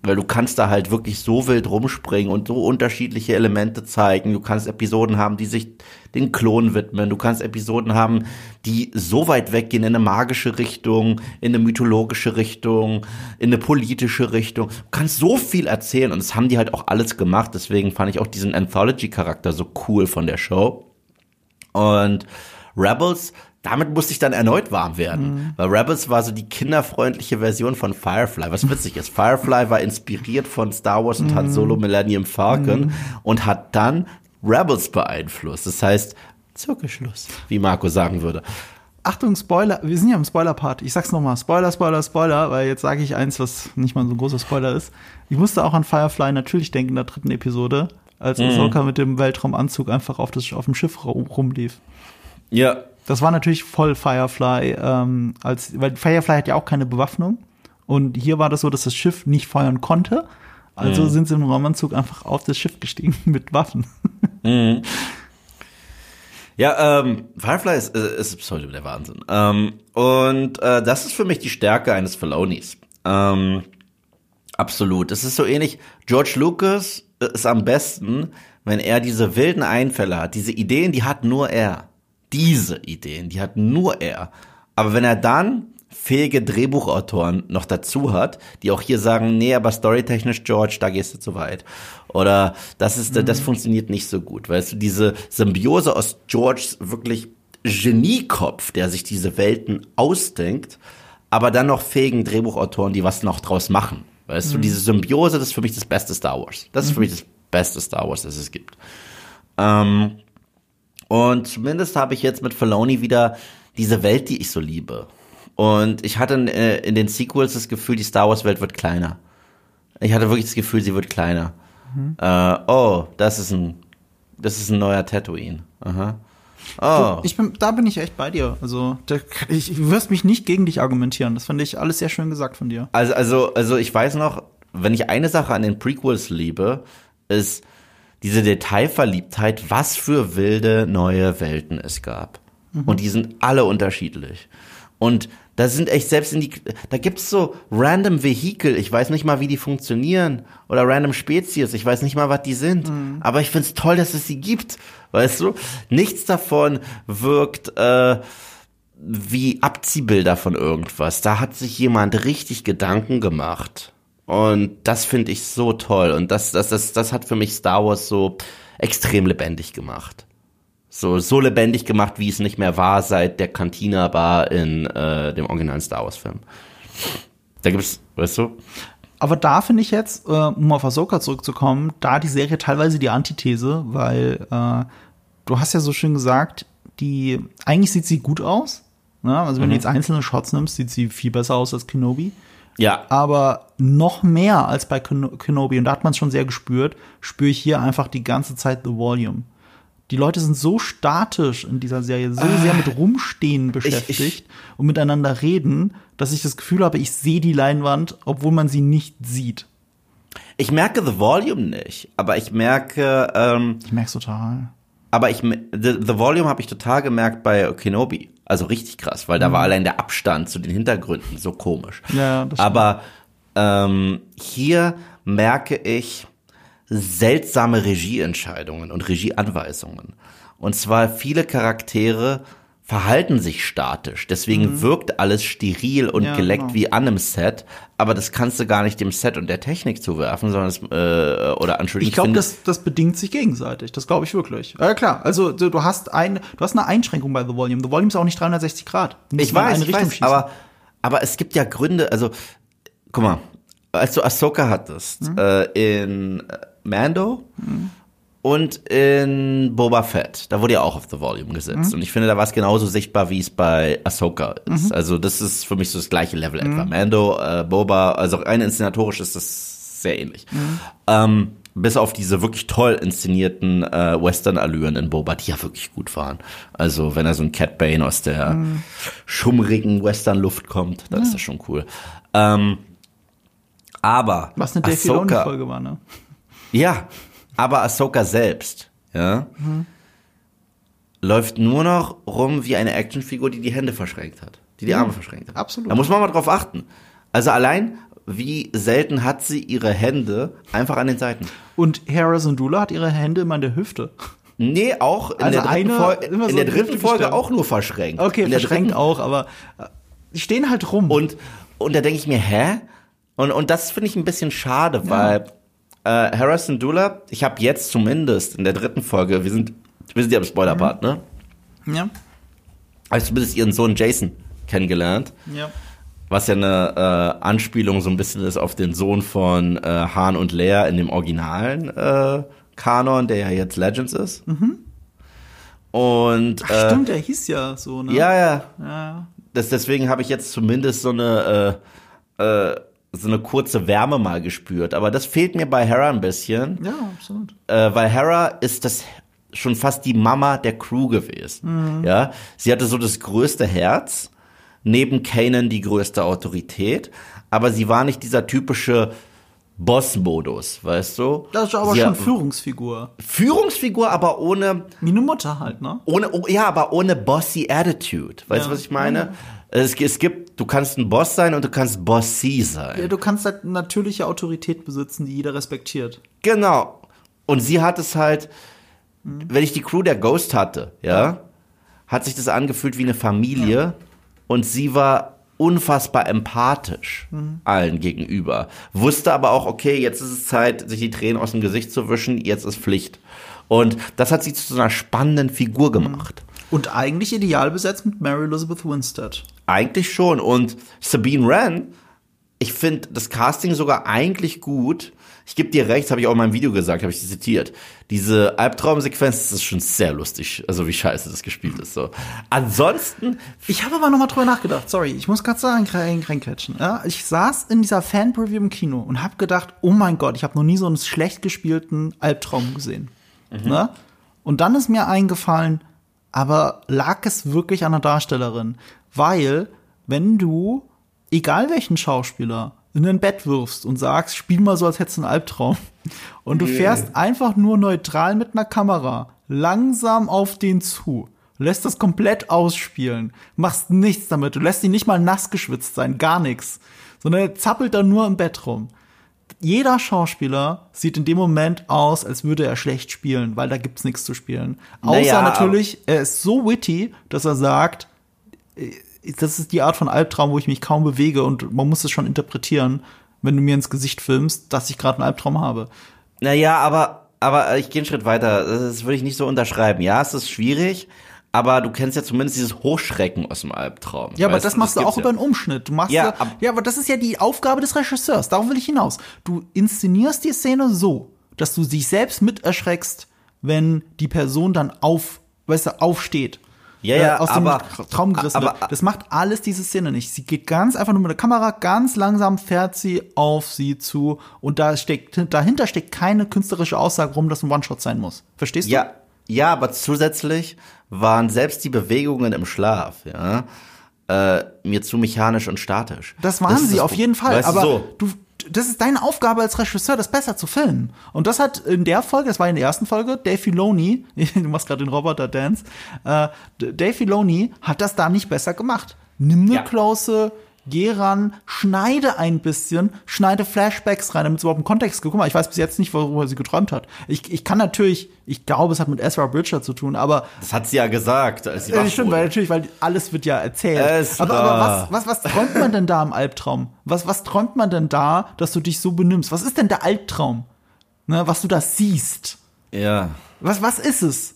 Weil du kannst da halt wirklich so wild rumspringen und so unterschiedliche Elemente zeigen. Du kannst Episoden haben, die sich den Klonen widmen. Du kannst Episoden haben, die so weit weggehen in eine magische Richtung, in eine mythologische Richtung, in eine politische Richtung. Du kannst so viel erzählen und das haben die halt auch alles gemacht. Deswegen fand ich auch diesen Anthology-Charakter so cool von der Show. Und Rebels, damit musste ich dann erneut warm werden. Weil Rebels war so die kinderfreundliche Version von Firefly. Was witzig ist, Firefly war inspiriert von Star Wars und hat Solo Millennium Falcon und hat dann Rebels beeinflusst. Das heißt, Zirkelschluss, wie Marco sagen würde. Achtung, Spoiler, wir sind ja im Spoiler-Part. Ich sag's nochmal, Spoiler, Spoiler, Spoiler, weil jetzt sage ich eins, was nicht mal so ein großer Spoiler ist. Ich musste auch an Firefly natürlich denken in der dritten Episode, als Ahsoka mit dem Weltraumanzug einfach auf, das, auf dem Schiff rum, rumlief. Ja, Das war natürlich voll Firefly, ähm, als, weil Firefly hat ja auch keine Bewaffnung. Und hier war das so, dass das Schiff nicht feuern konnte. Also sind sie im Raumanzug einfach auf das Schiff gestiegen mit Waffen. Ja, ähm, Firefly ist, äh, ist bis heute der Wahnsinn. Ähm, und äh, das ist für mich die Stärke eines Filonis. Ähm, absolut. Es ist so ähnlich. George Lucas ist am besten, wenn er diese wilden Einfälle hat. Diese Ideen, die hat nur er. Diese Ideen, die hat nur er. Aber wenn er dann fähige Drehbuchautoren noch dazu hat, die auch hier sagen, nee, aber storytechnisch, George, da gehst du zu weit. Oder das ist, das funktioniert nicht so gut. Weißt du, diese Symbiose aus Georges wirklich Geniekopf, der sich diese Welten ausdenkt, aber dann noch fähigen Drehbuchautoren, die was noch draus machen. Weißt du, diese Symbiose, das ist für mich das beste Star Wars. Das ist für mich das beste Star Wars, das es gibt. Ähm, und zumindest habe ich jetzt mit Filoni wieder diese Welt, die ich so liebe. Und ich hatte äh, in den Sequels das Gefühl, die Star Wars Welt wird kleiner. Ich hatte wirklich das Gefühl, sie wird kleiner. Äh, oh, das ist ein, das ist ein neuer Tatooine. Aha. Oh. Ich bin, da bin ich echt bei dir. Also, da, ich, du wirst mich nicht gegen dich argumentieren. Das fand ich alles sehr schön gesagt von dir. Also, also, also ich weiß noch, wenn ich eine Sache an den Prequels liebe, ist diese Detailverliebtheit, was für wilde neue Welten es gab. Und die sind alle unterschiedlich. Und da sind echt selbst in die, da gibt's so random Vehikel, ich weiß nicht mal, wie die funktionieren. Oder random Spezies, ich weiß nicht mal, was die sind. Aber ich find's toll, dass es sie gibt. Weißt du? Nichts davon wirkt, äh, wie Abziehbilder von irgendwas. Da hat sich jemand richtig Gedanken gemacht. Und das finde ich so toll. Und das, das, das, das hat für mich Star Wars so extrem lebendig gemacht. So, so lebendig gemacht, wie es nicht mehr war seit der Cantina Bar in äh, dem originalen Star Wars Film. Da gibt's, weißt du? Aber da finde ich jetzt, äh, um auf Ahsoka zurückzukommen, da die Serie teilweise die Antithese, weil äh, du hast ja so schön gesagt, die eigentlich sieht sie gut aus. Ne? Also wenn du jetzt einzelne Shots nimmst, sieht sie viel besser aus als Kenobi. Ja. Aber noch mehr als bei Ken Kenobi, und da hat man es schon sehr gespürt, spüre ich hier einfach die ganze Zeit The Volume. Die Leute sind so statisch in dieser Serie, so sehr mit Rumstehen beschäftigt und miteinander reden, dass ich das Gefühl habe, ich sehe die Leinwand, obwohl man sie nicht sieht. Ich merke The Volume nicht, aber ich merke, ähm, Ich merke total. aber ich, The, The Volume habe ich total gemerkt bei Kenobi. Also richtig krass, weil da war allein der Abstand zu den Hintergründen so komisch. Mhm. Ja. Aber ähm, hier merke ich seltsame Regieentscheidungen und Regieanweisungen. Und zwar viele Charaktere verhalten sich statisch. Deswegen wirkt alles steril und Mhm. Ja, geleckt genau. wie an einem Set. Aber das kannst du gar nicht dem Set und der Technik zuwerfen, sondern es, äh, oder Entschuldigung, Ich glaube, das, das bedingt sich gegenseitig. Das glaube ich wirklich. Ja, klar. Also, du, du hast ein, du hast eine Einschränkung bei The Volume. The Volume ist auch nicht 360 Grad. Ich weiß, ich weiß, schießen. aber, aber es gibt ja Gründe, also, guck mal, als du Ahsoka hattest, Mhm. äh, in Mando und in Boba Fett, da wurde ja auch auf The Volume Mhm. gesetzt. Und ich finde, da war es genauso sichtbar, wie es bei Ahsoka ist. Also, das ist für mich so das gleiche Level etwa. Mhm. Mando, äh, Boba, also rein inszenatorisch ist das sehr ähnlich. Mhm. Ähm, bis auf diese wirklich toll inszenierten äh, Western-Allüren in Boba, die ja wirklich gut waren. Also wenn er so ein Cat Bane aus der Mhm. schummrigen Western-Luft kommt, dann ist das schon cool. Ähm, aber Was eine Dave Filoni-Folge war, ne? ja, aber Ahsoka selbst, ja, läuft nur noch rum wie eine Actionfigur, die die Hände verschränkt hat, die die Arme verschränkt hat. absolut. Da muss man mal drauf achten. Also allein, wie selten hat sie ihre Hände einfach an den Seiten. Und Hera Syndulla hat ihre Hände immer an der Hüfte. Nee, auch in Also der dritten, Folge, immer so in der in dritten Folge auch nur verschränkt. Okay, in der verschränkt dritten, auch, aber äh, die stehen halt rum. Und, und da denke ich mir, hä? Und, und das finde ich ein bisschen schade, weil äh, Harrison Dula, ich habe jetzt zumindest in der dritten Folge, wir sind, wir sind ja im Spoiler-Part, ne? ja, Also zumindest ihren Sohn Jason kennengelernt, ja. was ja eine äh, Anspielung so ein bisschen ist auf den Sohn von äh, Han und Leia in dem originalen äh, Kanon, der ja jetzt Legends ist. Und Ach, äh, stimmt, der hieß ja so, ne? ja, ja, ja. das, deswegen habe ich jetzt zumindest so eine äh, äh, so eine kurze Wärme mal gespürt. Aber das fehlt mir bei Hera ein bisschen, Ja, absolut. äh, weil Hera ist das schon fast die Mama der Crew gewesen. Ja, sie hatte so das größte Herz, neben Kanan die größte Autorität, aber sie war nicht dieser typische Boss-Modus, weißt du? Das ist aber sie schon Führungsfigur. Führungsfigur, aber ohne Wie eine Mutter halt, ne? ohne, oh, ja, aber ohne bossy Attitude. Weißt du, Ja. was ich meine? Es, es gibt, du kannst ein Boss sein und du kannst bossy Ja, sein. du kannst halt natürliche Autorität besitzen, die jeder respektiert. Genau. Und sie hat es halt, wenn ich die Crew der Ghost hatte, ja, hat sich das angefühlt wie eine Familie und sie war unfassbar empathisch allen gegenüber. Wusste aber auch, okay, jetzt ist es Zeit, sich die Tränen aus dem Gesicht zu wischen, jetzt ist Pflicht. Und das hat sie zu so einer spannenden Figur gemacht. Und eigentlich ideal besetzt mit Mary Elizabeth Winstead. Eigentlich schon. Und Sabine Wren, ich finde das Casting sogar eigentlich gut. Ich gebe dir recht, habe ich auch in meinem Video gesagt, habe ich zitiert. Diese Albtraumsequenz, das ist schon sehr lustig. Also wie scheiße das gespielt ist. So. Ansonsten, Ich habe aber noch mal drüber nachgedacht. Sorry, ich muss gerade sagen, rein, reinklatschen. Ja, ich saß in dieser Fan-Preview im Kino und habe gedacht, oh mein Gott, ich habe noch nie so einen schlecht gespielten Albtraum gesehen. Ne? Und dann ist mir eingefallen, aber lag es wirklich an der Darstellerin? Weil, wenn du, egal welchen Schauspieler, in ein Bett wirfst und sagst, spiel mal so, als hättest du einen Albtraum. Und du fährst einfach nur neutral mit einer Kamera langsam auf den zu. Lässt das komplett ausspielen. Machst nichts damit. Du lässt ihn nicht mal nass geschwitzt sein. Gar nichts. Sondern er zappelt da nur im Bett rum. Jeder Schauspieler sieht in dem Moment aus, als würde er schlecht spielen, weil da gibt's nichts zu spielen. Außer Naja, natürlich, er ist so witty, dass er sagt, äh, das ist die Art von Albtraum, wo ich mich kaum bewege und man muss es schon interpretieren, wenn du mir ins Gesicht filmst, dass ich gerade einen Albtraum habe. naja, aber, aber ich gehe einen Schritt weiter. Das würde ich nicht so unterschreiben. Ja, es ist schwierig, aber du kennst ja zumindest dieses Hochschrecken aus dem Albtraum. Ja, aber das du, machst du gibt's auch ja. über einen Umschnitt. Du machst Ja, ja, ja, aber das ist ja die Aufgabe des Regisseurs. Darauf will ich hinaus. Du inszenierst die Szene so, dass du dich selbst mit erschreckst, wenn die Person dann auf, weißt du, aufsteht. Ja, ja, aus dem aber- Traum gerissen aber- wird. Das macht alles diese Szene nicht. Sie geht ganz einfach nur mit der Kamera, ganz langsam fährt sie auf sie zu und da steckt, dahinter steckt keine künstlerische Aussage rum, dass ein One-Shot sein muss. Verstehst du? Ja, ja, aber zusätzlich waren selbst die Bewegungen im Schlaf, ja, äh, mir zu mechanisch und statisch. Das waren ist sie das auf jeden Fall. Weißt aber du, so. du, das ist deine Aufgabe als Regisseur, das besser zu filmen. Und das hat in der Folge, das war in der ersten Folge, Dave Filoni, du machst gerade den Roboter-Dance, äh, Dave Filoni hat das da nicht besser gemacht. Nimm eine Ja. Close, geh ran, schneide ein bisschen, schneide Flashbacks rein, damit es überhaupt einen Kontext gibt. Guck mal, ich weiß bis jetzt nicht, worüber sie geträumt hat. Ich, ich kann natürlich, ich glaube, es hat mit Ezra Bridger zu tun, aber Das hat sie ja gesagt. Als sie wach stimmt, weil natürlich, weil alles wird ja erzählt. Ezra. Aber, aber was, was, was träumt man denn da im Albtraum? Was, was träumt man denn da, dass du dich so benimmst? Was ist denn der Albtraum? Ne, was du da siehst? Ja. Was, was ist es?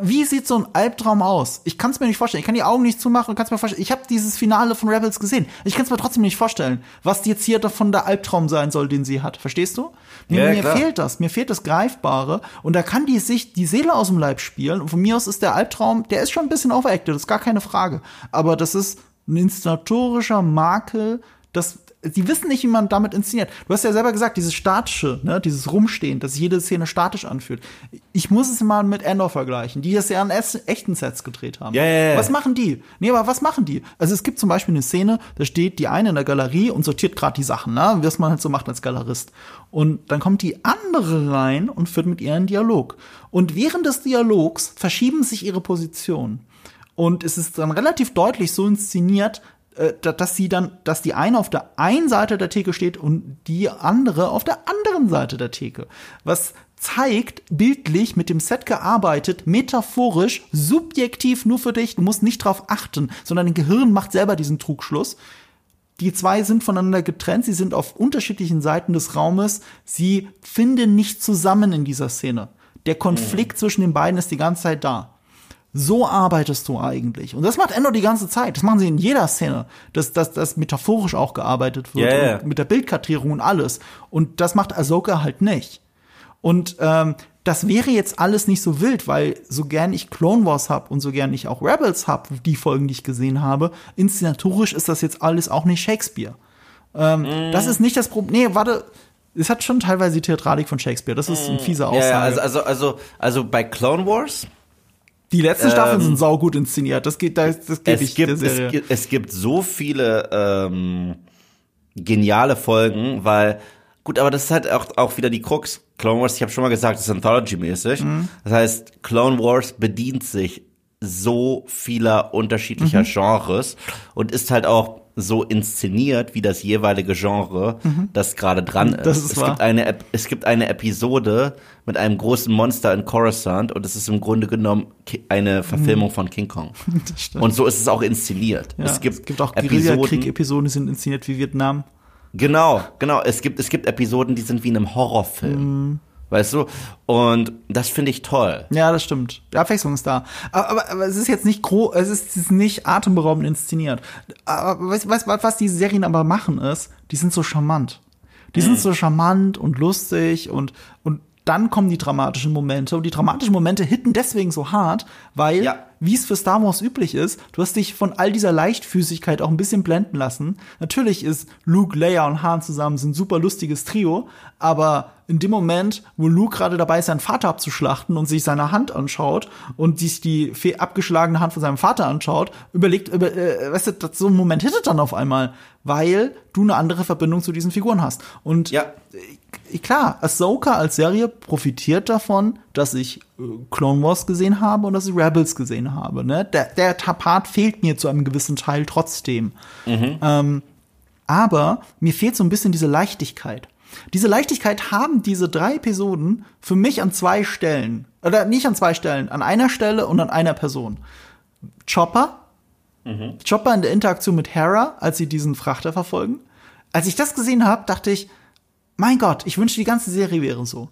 Wie sieht so ein Albtraum aus? Ich kann es mir nicht vorstellen. Ich kann die Augen nicht zumachen und kann es mir vorstellen. Ich habe dieses Finale von Rebels gesehen. Ich kann es mir trotzdem nicht vorstellen, was jetzt hier davon der Albtraum sein soll, den sie hat. Verstehst du? Mir, Ja, mir fehlt das. Mir fehlt das Greifbare. Und da kann die sich die Seele aus dem Leib spielen. Und von mir aus ist der Albtraum, der ist schon ein bisschen overacted, das ist gar keine Frage. Aber das ist ein inszenatorischer Makel, das die wissen nicht, wie man damit inszeniert. Du hast ja selber gesagt, dieses statische, ne, dieses Rumstehen, dass jede Szene statisch anfühlt. Ich muss es mal mit Endor vergleichen, die das ja an echten Sets gedreht haben. Ja, ja, ja. Was machen die? Nee, aber was machen die? Also es gibt zum Beispiel eine Szene, da steht die eine in der Galerie und sortiert gerade die Sachen, ne, was man halt so macht als Galerist. Und dann kommt die andere rein und führt mit ihr einen Dialog. Und während des Dialogs verschieben sich ihre Positionen. Und es ist dann relativ deutlich so inszeniert, dass sie dann, dass die eine auf der einen Seite der Theke steht und die andere auf der anderen Seite der Theke. Was zeigt, bildlich mit dem Set gearbeitet, metaphorisch, subjektiv nur für dich, du musst nicht drauf achten, sondern dein Gehirn macht selber diesen Trugschluss. Die zwei sind voneinander getrennt, sie sind auf unterschiedlichen Seiten des Raumes, sie finden nicht zusammen in dieser Szene. Der Konflikt zwischen den beiden ist die ganze Zeit da. So arbeitest du eigentlich. Und das macht Endo die ganze Zeit. Das machen sie in jeder Szene. Dass, dass, dass metaphorisch auch gearbeitet wird. Und mit der Bildkartierung und alles. Und das macht Ahsoka halt nicht. Und ähm, das wäre jetzt alles nicht so wild, weil so gern ich Clone Wars hab und so gern ich auch Rebels hab, die Folgen, die ich gesehen habe, inszenatorisch ist das jetzt alles auch nicht Shakespeare. Ähm, Mhm. Das ist nicht das Problem. Nee, warte. Es hat schon teilweise die Theatralik von Shakespeare. Das ist eine fiese Aussage. Mhm. Ja, ja, also, also, also, also bei Clone Wars, die letzten Staffeln ähm, sind saugut inszeniert. Das geht, das, das gebe es ich gibt, es, gibt, es gibt so viele ähm, geniale Folgen, weil, gut, aber das ist halt auch, auch wieder die Krux. Clone Wars, ich habe schon mal gesagt, ist Anthology-mäßig. Mhm. Das heißt, Clone Wars bedient sich so vieler unterschiedlicher Mhm. Genres und ist halt auch so inszeniert wie das jeweilige Genre, das gerade dran ist. Mhm. Das ist es, wahr. gibt eine, es gibt eine Episode mit einem großen Monster in Coruscant und es ist im Grunde genommen eine Verfilmung von King Kong. Und so ist es auch inszeniert. Ja, es, gibt auch Episoden. Guerillakrieg-Episoden, die sind inszeniert wie Vietnam. Genau, genau. Es gibt, es gibt Episoden, die sind wie in einem Horrorfilm. Mhm. Weißt du? Und das finde ich toll. Ja, das stimmt. Die Abwechslung ist da. Aber, aber, aber es ist jetzt nicht gro es ist, es ist nicht atemberaubend inszeniert. Aber weißt du, was, was die Serien aber machen ist, die sind so charmant. Die Mhm. sind so charmant und lustig und, und dann kommen die dramatischen Momente. Und die dramatischen Momente hitten deswegen so hart, weil, Ja. Wie es für Star Wars üblich ist, du hast dich von all dieser Leichtfüßigkeit auch ein bisschen blenden lassen. Natürlich ist Luke, Leia und Han zusammen sind ein super lustiges Trio, aber in dem Moment, wo Luke gerade dabei ist, seinen Vater abzuschlachten und sich seine Hand anschaut und sich die abgeschlagene Hand von seinem Vater anschaut, überlegt, über, äh, weißt du, so ein Moment hittet dann auf einmal, weil du eine andere Verbindung zu diesen Figuren hast. Und Ja. äh, klar, Ahsoka als Serie profitiert davon, dass ich äh, Clone Wars gesehen habe und dass ich Rebels gesehen habe. Ne? Der, der Part fehlt mir zu einem gewissen Teil trotzdem. Ähm, aber mir fehlt so ein bisschen diese Leichtigkeit. Diese Leichtigkeit haben diese drei Episoden für mich an zwei Stellen. Oder nicht an zwei Stellen, an einer Stelle und an einer Person. Chopper. Chopper in der Interaktion mit Hera, als sie diesen Frachter verfolgen. Als ich das gesehen habe, dachte ich, mein Gott, ich wünschte, die ganze Serie wäre so.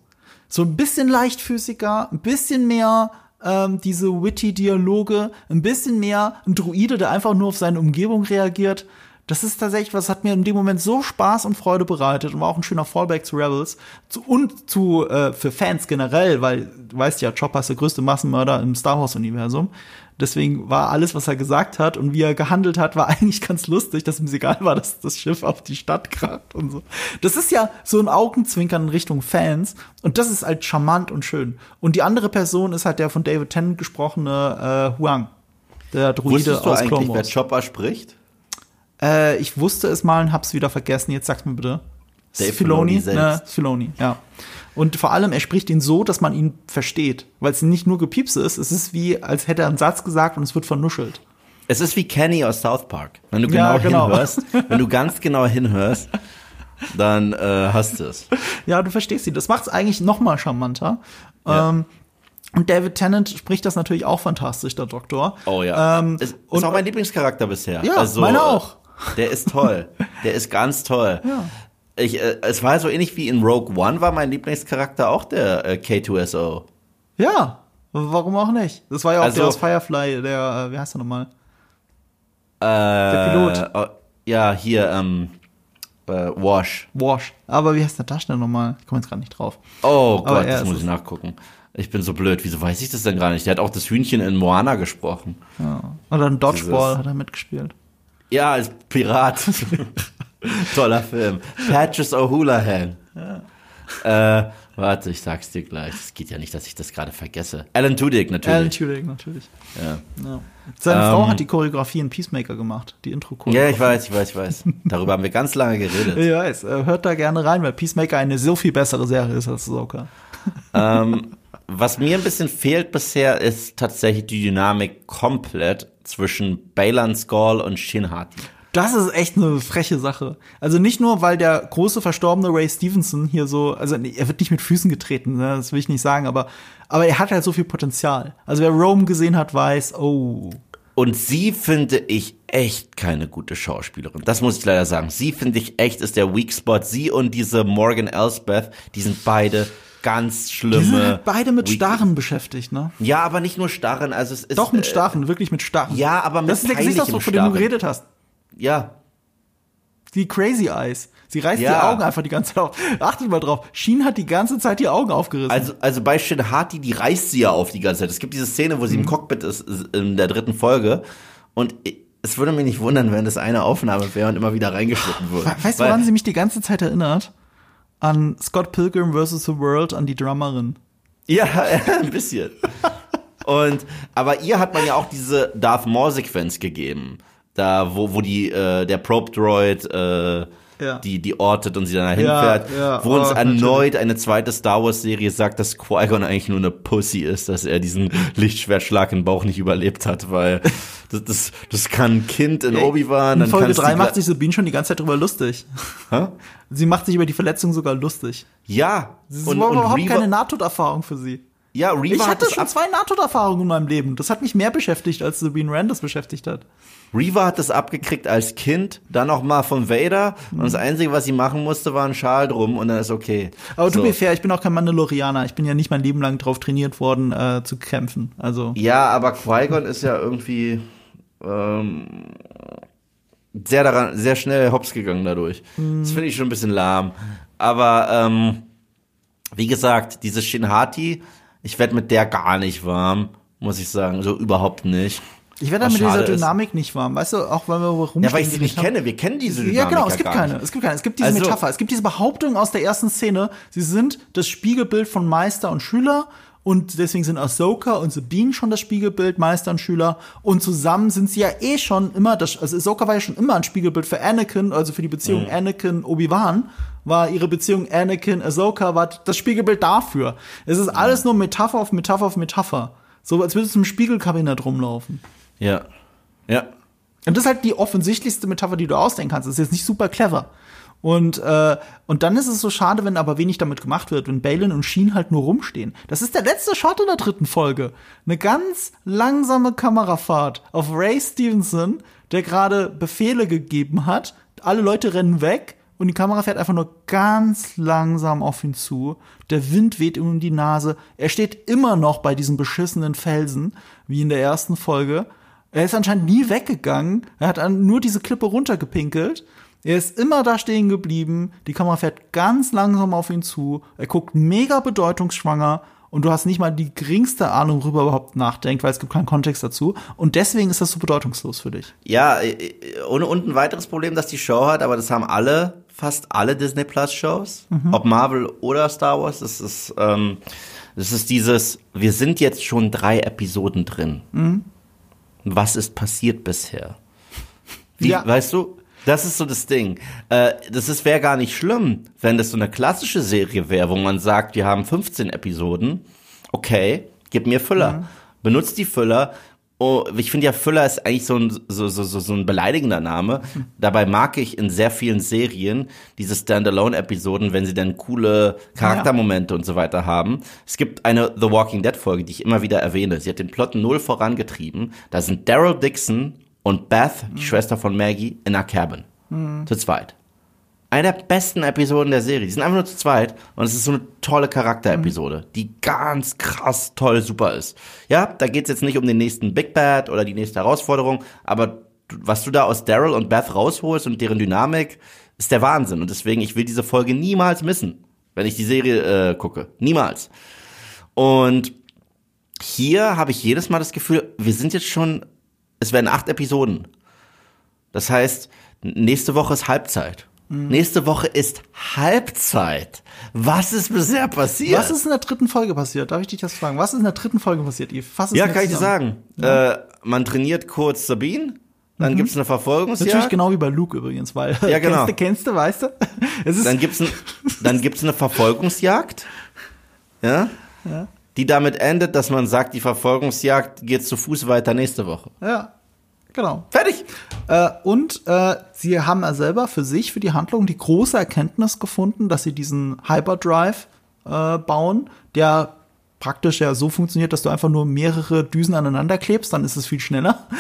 So ein bisschen leichtfüßiger, ein bisschen mehr ähm, diese witty Dialoge, ein bisschen mehr ein Druide, der einfach nur auf seine Umgebung reagiert. Das ist tatsächlich was, hat mir in dem Moment so Spaß und Freude bereitet und war auch ein schöner Fallback zu Rebels zu, und zu äh, für Fans generell, weil du weißt ja, Chopper ist der größte Massenmörder im Star Wars Universum. Deswegen war alles, was er gesagt hat und wie er gehandelt hat, war eigentlich ganz lustig, dass ihm egal war, dass das Schiff auf die Stadt kracht und so. Das ist ja so ein Augenzwinkern in Richtung Fans und das ist halt charmant und schön. Und die andere Person ist halt der von David Tennant gesprochene äh, Huang, der Druide Wusstest du aus Clone eigentlich, wer Wars. Chopper spricht? Äh, ich wusste es mal und hab's wieder vergessen. Jetzt sag's mir bitte. Dave Filoni, Filoni ne, selbst. Filoni, ja. Und vor allem, er spricht ihn so, dass man ihn versteht. Weil es nicht nur Gepiepse ist, es ist wie, als hätte er einen Satz gesagt und es wird vernuschelt. Es ist wie Kenny aus South Park. Wenn du Ja, genau, genau. hinhörst, wenn du ganz genau hinhörst, dann äh, hast du es. Ja, du verstehst sie. Das macht es eigentlich noch mal charmanter. Ja. Ähm, und David Tennant spricht das natürlich auch fantastisch, der Doktor. Oh ja. Ähm, ist, ist und- auch mein Lieblingscharakter bisher. Ja, also, meine äh, auch. Der ist toll. Der ist ganz toll. Ja. Ich, äh, es war so ähnlich wie in Rogue One war mein Lieblingscharakter auch der äh, K2SO. Ja, warum auch nicht? Das war ja auch Also- der aus Firefly, der, äh, wie heißt der nochmal? Äh, Pilot. Oh, ja, hier, ähm, äh, Wash. Wash. Aber wie heißt der Darsteller nochmal? Ich komme jetzt gerade nicht drauf. Oh Aber Gott, das muss ich nachgucken. Ich bin so blöd. Wieso weiß ich das denn gar nicht? Der hat auch das Hühnchen in Moana gesprochen. Ja. Oder ein Dodgeball Dieses- hat er mitgespielt. Ja, als Pirat. Toller Film. Patches O'Houlihan. Äh, warte, ich sag's dir gleich. Es geht ja nicht, dass ich das gerade vergesse. Alan Tudyk, Alan natürlich. Tudyk, natürlich. Ja. Ja. Seine Ähm, Frau hat die Choreografie in Peacemaker gemacht, die intro ja, ich weiß, ich weiß, ich weiß. Darüber haben wir ganz lange geredet. Ich weiß, äh, hört da gerne rein, weil Peacemaker eine so viel bessere Serie ist als Ahsoka. ähm, was mir ein bisschen fehlt bisher, ist tatsächlich die Dynamik komplett zwischen Baylan Skull und Shin Hati. Das ist echt eine freche Sache. Also nicht nur, weil der große verstorbene Ray Stevenson hier so, also er wird nicht mit Füßen getreten, ne, das will ich nicht sagen, aber, aber er hat halt so viel Potenzial. Also wer Rome gesehen hat, weiß, oh, Und sie finde ich echt keine gute Schauspielerin. Das muss ich leider sagen. Sie finde ich echt ist der Weak Spot. Sie und diese Morgan Elsbeth, die sind beide ganz schlimme. die sind halt beide mit Weak- Starren beschäftigt, ne? Ja, aber nicht nur Starren. Also es ist Doch mit äh, Starren, wirklich mit Starren. ja, aber mit Das ist der Gesichtsausdruck, von dem du geredet hast. Ja, Die Crazy Eyes. Sie reißt Ja. die Augen einfach die ganze Zeit auf. Achtet mal drauf. Sheen hat die ganze Zeit die Augen aufgerissen. Also, also bei Shin Hati, die reißt sie ja auf die ganze Zeit. Es gibt diese Szene, wo sie Mhm. im Cockpit ist, in der dritten Folge. Und es würde mich nicht wundern, wenn das eine Aufnahme wäre und immer wieder reingeschnitten würde. Weißt du, woran sie mich die ganze Zeit erinnert? An Scott Pilgrim vs. The World, an die Drummerin. Ja, ein bisschen. Und aber ihr hat man ja auch diese Darth Maul Sequenz gegeben, da wo wo die äh, der Probe Droid äh, Ja. die die ortet und sie dann dahin Ja, fährt, ja, wo uns oh, erneut eine zweite Star Wars Serie sagt, dass Qui-Gon eigentlich nur eine Pussy ist, dass er diesen Lichtschwertschlag im Bauch nicht überlebt hat, weil das das, das kann ein Kind in Obi-Wan, In Folge kann's die 3 macht sich Sabine schon die ganze Zeit drüber lustig. Hä? Sie macht sich über die Verletzung sogar lustig. Ja, Das und, war und überhaupt Reva, keine Nahtoderfahrung für sie. Ja, Reva Ich hat hatte schon zwei Nahtoderfahrungen in meinem Leben. Das hat mich mehr beschäftigt, als Sabine Rand das beschäftigt hat. Reva hat das abgekriegt als Kind, dann noch mal von Vader und das Einzige, was sie machen musste, war ein Schal drum und dann ist okay. Aber so. to be fair, ich bin auch kein Mandalorianer. Ich bin ja nicht mein Leben lang drauf trainiert worden, äh, zu kämpfen. Also, Ja, aber Qui-Gon ist ja irgendwie ähm, sehr daran, sehr schnell hops gegangen dadurch. Das finde ich schon ein bisschen lahm. Aber ähm, wie gesagt, diese Shinhati, ich werde mit der gar nicht warm, muss ich sagen, so überhaupt nicht. ich werde mit dieser schade ist. Dynamik nicht warm. Weißt du, auch weil wir rumstehen. Ja, weil ich sie nicht kenne. Wir kennen diese Dynamik Ja, genau, es gibt keine. Nicht. Es gibt keine. Es gibt diese Also- Metapher. Es gibt diese Behauptung aus der ersten Szene, sie sind das Spiegelbild von Meister und Schüler und deswegen sind Ahsoka und Sabine schon das Spiegelbild Meister und Schüler und zusammen sind sie ja eh schon immer das also Ahsoka war ja schon immer ein Spiegelbild für Anakin, also für die Beziehung Mhm. Anakin Obi-Wan war ihre Beziehung Anakin Ahsoka war das Spiegelbild dafür. Es ist alles nur Metapher auf Metapher auf Metapher. So als würdest du im Spiegelkabinett rumlaufen. Ja. Ja. Und das ist halt die offensichtlichste Metapher, die du ausdenken kannst. Das ist jetzt nicht super clever. Und, äh, und dann ist es so schade, wenn aber wenig damit gemacht wird, wenn Balin und Sheen halt nur rumstehen. Das ist der letzte Shot in der dritten Folge. Eine ganz langsame Kamerafahrt auf Ray Stevenson, der gerade Befehle gegeben hat. Alle Leute rennen weg und die Kamera fährt einfach nur ganz langsam auf ihn zu. Der Wind weht ihm um die Nase. Er steht immer noch bei diesem beschissenen Felsen, wie in der ersten Folge. Er ist anscheinend nie weggegangen. Er hat nur diese Klippe runtergepinkelt. Er ist immer da stehen geblieben. Die Kamera fährt ganz langsam auf ihn zu. Er guckt mega bedeutungsschwanger. Und du hast nicht mal die geringste Ahnung, worüber er überhaupt nachdenkt, weil es gibt keinen Kontext dazu. Und deswegen ist das so bedeutungslos für dich. Ja, äh, äh, und, und ein weiteres Problem, das die Show hat, aber das haben alle, fast alle Disney Plus Shows, ob Marvel oder Star Wars, das ist, ähm, das ist dieses, wir sind jetzt schon drei Episoden drin. Was ist passiert bisher? Wie, Ja. weißt du? Das ist so das Ding. Äh, das ist wäre gar nicht schlimm, wenn das so eine klassische Serie wäre, wo man sagt, wir haben 15 Episoden. Okay, gib mir Füller. Benutzt die Füller. Oh, ich finde ja, Füller ist eigentlich so ein, so, so, so, so ein beleidigender Name. Dabei mag ich in sehr vielen Serien diese Standalone-Episoden, wenn sie dann coole Charaktermomente und so weiter haben. Es gibt eine The Walking Dead-Folge, die ich immer wieder erwähne. Sie hat den Plot null vorangetrieben. Da sind Daryl Dixon und Beth, die Schwester von Maggie, in einer Cabin. Zu zweit. Eine der besten Episoden der Serie. Die sind einfach nur zu zweit und es ist so eine tolle Charakterepisode, die ganz krass toll super ist. Ja, da geht's jetzt nicht um den nächsten Big Bad oder die nächste Herausforderung, aber was du da aus Daryl und Beth rausholst und deren Dynamik, ist der Wahnsinn. Und deswegen, ich will diese Folge niemals missen, wenn ich die Serie äh, gucke. Niemals. Und hier habe ich jedes Mal das Gefühl, wir sind jetzt schon, es werden acht Episoden. Das heißt, nächste Woche ist Halbzeit. Nächste Woche ist Halbzeit. Was ist bisher passiert? Was ist in der dritten Folge passiert? Darf ich dich das fragen? Was ist in der dritten Folge passiert? Yves? Fass es ja, kann ich dir sagen. Äh, man trainiert kurz Sabine, dann gibt's eine Verfolgungsjagd. Natürlich genau wie bei Luke übrigens, weil Ja, genau. kennst du, kennst du, weißt du? Dann gibt's ein, dann gibt's eine Verfolgungsjagd, ja, die damit endet, dass man sagt, die Verfolgungsjagd geht zu Fuß weiter nächste Woche. ja, genau. Fertig. Äh, und äh, sie haben ja selber für sich, für die Handlung, die große Erkenntnis gefunden, dass sie diesen Hyperdrive äh, bauen, der praktisch ja so funktioniert, dass du einfach nur mehrere Düsen aneinander klebst, dann ist es viel schneller.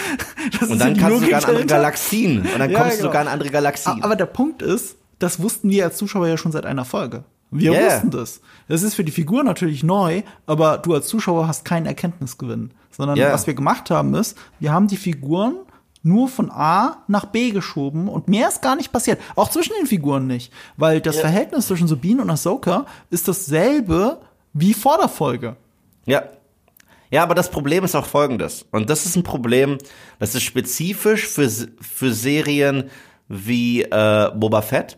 Das Und dann kannst du Logik sogar in andere. Galaxien. Und dann Ja, kommst du genau. sogar in andere Galaxien. Aber der Punkt ist, das wussten wir als Zuschauer ja schon seit einer Folge. Wir Yeah. wussten das. Das ist für die Figur natürlich neu, aber du als Zuschauer hast keinen Erkenntnisgewinn. Sondern Yeah. was wir gemacht haben ist, wir haben die Figuren nur von A nach B geschoben und mehr ist gar nicht passiert. Auch zwischen den Figuren nicht. Weil das Verhältnis zwischen Sabine und Ahsoka ist dasselbe wie vor der Folge. Ja. Ja, aber das Problem ist auch folgendes. Und das ist ein Problem, das ist spezifisch für, für Serien wie äh, Boba Fett,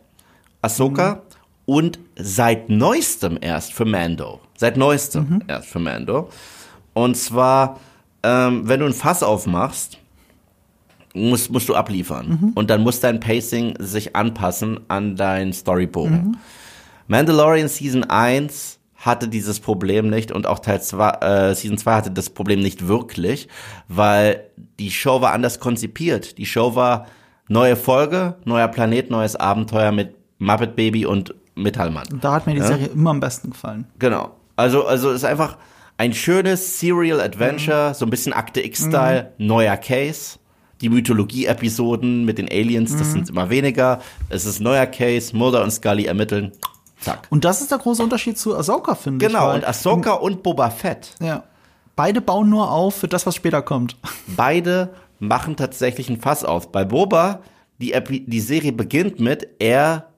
Ahsoka und seit neuestem erst für Mando. Seit neuestem erst für Mando. Und zwar, ähm, wenn du ein Fass aufmachst, musst, musst du abliefern. Und dann muss dein Pacing sich anpassen an dein Storybogen. Mandalorian Season 1 hatte dieses Problem nicht und auch Teil 2, äh, Season 2 hatte das Problem nicht wirklich, weil die Show war anders konzipiert. Die Show war neue Folge, neuer Planet, neues Abenteuer mit Muppet Baby und Metallmann. Und da hat mir die Serie immer am besten gefallen. Genau. Also, also es ist einfach ein schönes Serial Adventure, so ein bisschen Akte X-Style, neuer Case. Die Mythologie-Episoden mit den Aliens, das sind immer weniger. Es ist neuer Case, Mulder und Scully ermitteln. Zack. Und das ist der große Unterschied zu Ahsoka, finde ich. Genau, und Ahsoka und Boba Fett, Ja. Beide bauen nur auf für das, was später kommt. beide machen tatsächlich ein Fass auf. Bei Boba, die, Epi die Serie beginnt mit, er,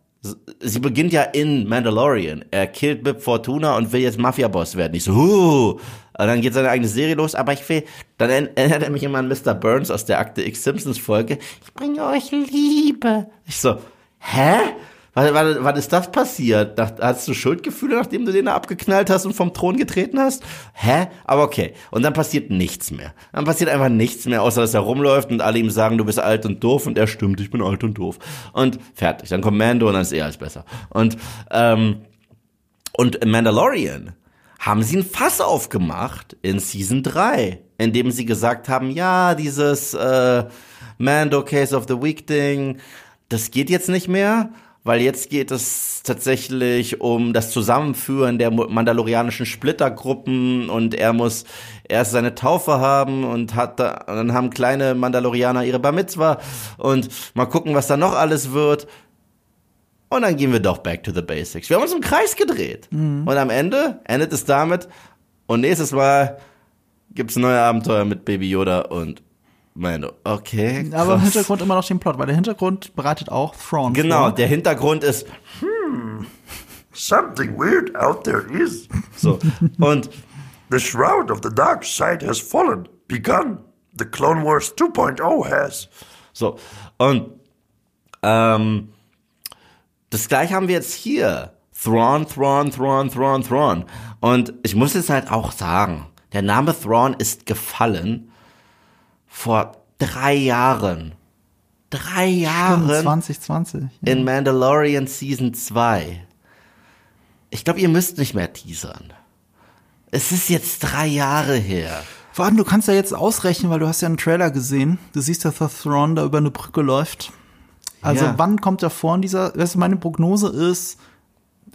sie beginnt ja in Mandalorian. Er killt Bib Fortuna und will jetzt Mafia-Boss werden. Ich so, huh. Und dann geht seine eigene Serie los, aber ich will, dann erinnert er mich immer an Mr. Burns aus der Akte X Simpsons Folge. Ich bringe euch Liebe. Ich so, hä? Wann, wann, wann ist das passiert? Nach, hast du Schuldgefühle, nachdem du den da abgeknallt hast und vom Thron getreten hast? Hä? Aber okay. Und dann passiert nichts mehr. Dann passiert einfach nichts mehr, außer dass er rumläuft und alle ihm sagen, du bist alt und doof und er stimmt, ich bin alt und doof. Und fertig. Dann kommt Mando und dann ist er alles besser. Und, ähm, und in Mandalorian haben sie ein Fass aufgemacht in Season 3, indem sie gesagt haben, ja, dieses äh, Mando Case of the Week Ding, das geht jetzt nicht mehr, weil jetzt geht es tatsächlich um das Zusammenführen der mandalorianischen Splittergruppen und er muss erst seine Taufe haben und hat da, und dann haben kleine Mandalorianer ihre Bar Mitzwa und mal gucken, was da noch alles wird. Und dann gehen wir doch back to the basics. Wir haben uns im Kreis gedreht. Und am Ende endet es damit. Und nächstes Mal gibt's neue Abenteuer mit Baby Yoda und Mando. Okay. Aber im krass. Hintergrund immer noch den Plot, weil der Hintergrund bereitet auch Thrawn Genau, vor. der Hintergrund ist Something weird out there is. so. Und The shroud of the dark side has fallen, begun. The Clone Wars 2.0 has. So, und ähm, das gleiche haben wir jetzt hier. Thrawn, Thrawn, Thrawn, Thrawn, Thrawn. Und ich muss jetzt halt auch sagen, der Name Thrawn ist gefallen vor drei Jahren. Drei Jahren 2020. in Mandalorian Season 2. Ich glaube, ihr müsst nicht mehr teasern. Es ist jetzt drei Jahre her. Warte, du kannst ja jetzt ausrechnen, weil du hast ja einen Trailer gesehen. Du siehst, dass der Thrawn da über eine Brücke läuft. Also Ja. wann kommt er vor in dieser, weißt du, meine Prognose ist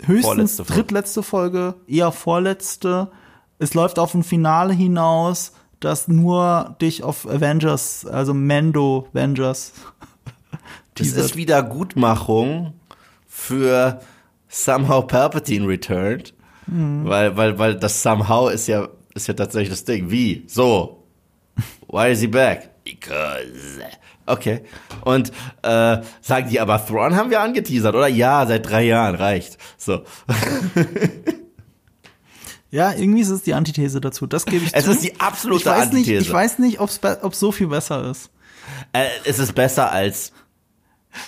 höchstens Vorletzte drittletzte Folge, eher vorletzte. Es läuft auf ein Finale hinaus, das nur dich auf Avengers, also Mando Avengers Das ist Wiedergutmachung für Somehow Palpatine returned. Mhm. Weil, weil, weil das Somehow ist ja, ist ja tatsächlich das Ding. Wie? So. Why is he back? Because. Okay. Und äh, sagen die aber, Thrawn haben wir angeteasert, oder? Ja, seit drei Jahren, reicht. So. Ja, irgendwie ist es die Antithese dazu. Das gebe ich Es zu. ist die absolute ich weiß nicht, Antithese. Ich weiß nicht, ob es so viel besser ist. Äh, es ist besser als.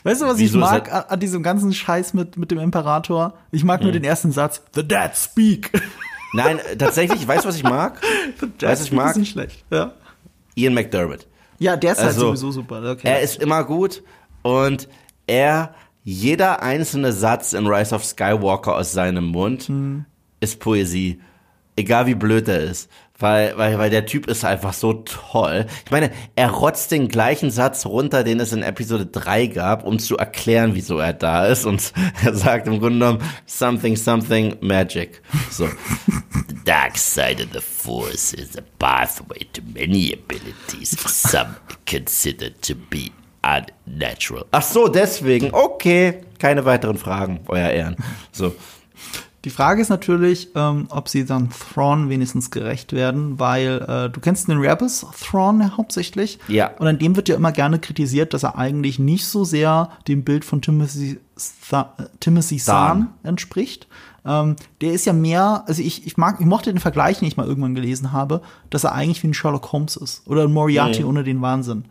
Weißt du, was ich mag an, an diesem ganzen Scheiß mit, mit dem Imperator? Ich mag nur den ersten Satz. The Dead speak. Nein, äh, tatsächlich, weißt du, was ich mag? The Dead Weißt du, ich mag? Ist nicht schlecht. Ja, Ian McDermott. ja der ist halt Also, sowieso super. Okay. Er ist immer gut und er, jeder einzelne Satz in Rise of Skywalker aus seinem Mund Hm. ist Poesie. Egal wie blöd er ist. Weil, weil, weil der Typ ist einfach so toll. Ich meine, er rotzt den gleichen Satz runter, den es in Episode 3 gab, um zu erklären, wieso er da ist. Und er sagt im Grunde genommen, something, something, magic. So. The dark side of the force is a pathway to many abilities some consider to be unnatural. Ach so, deswegen. Okay. Keine weiteren Fragen, euer Ehren. So. Die Frage ist natürlich, ähm, ob sie dann Thrawn wenigstens gerecht werden, weil äh, du kennst den Rebels Thrawn hauptsächlich. Ja. Und an dem wird ja immer gerne kritisiert, dass er eigentlich nicht so sehr dem Bild von Timothy, Tha äh, Timothy Zahn entspricht. Ähm, der ist ja mehr, also ich, ich mag, ich mochte den Vergleich, den ich mal irgendwann gelesen habe, dass er eigentlich wie ein Sherlock Holmes ist oder ein Moriarty Mhm. ohne den Wahnsinn.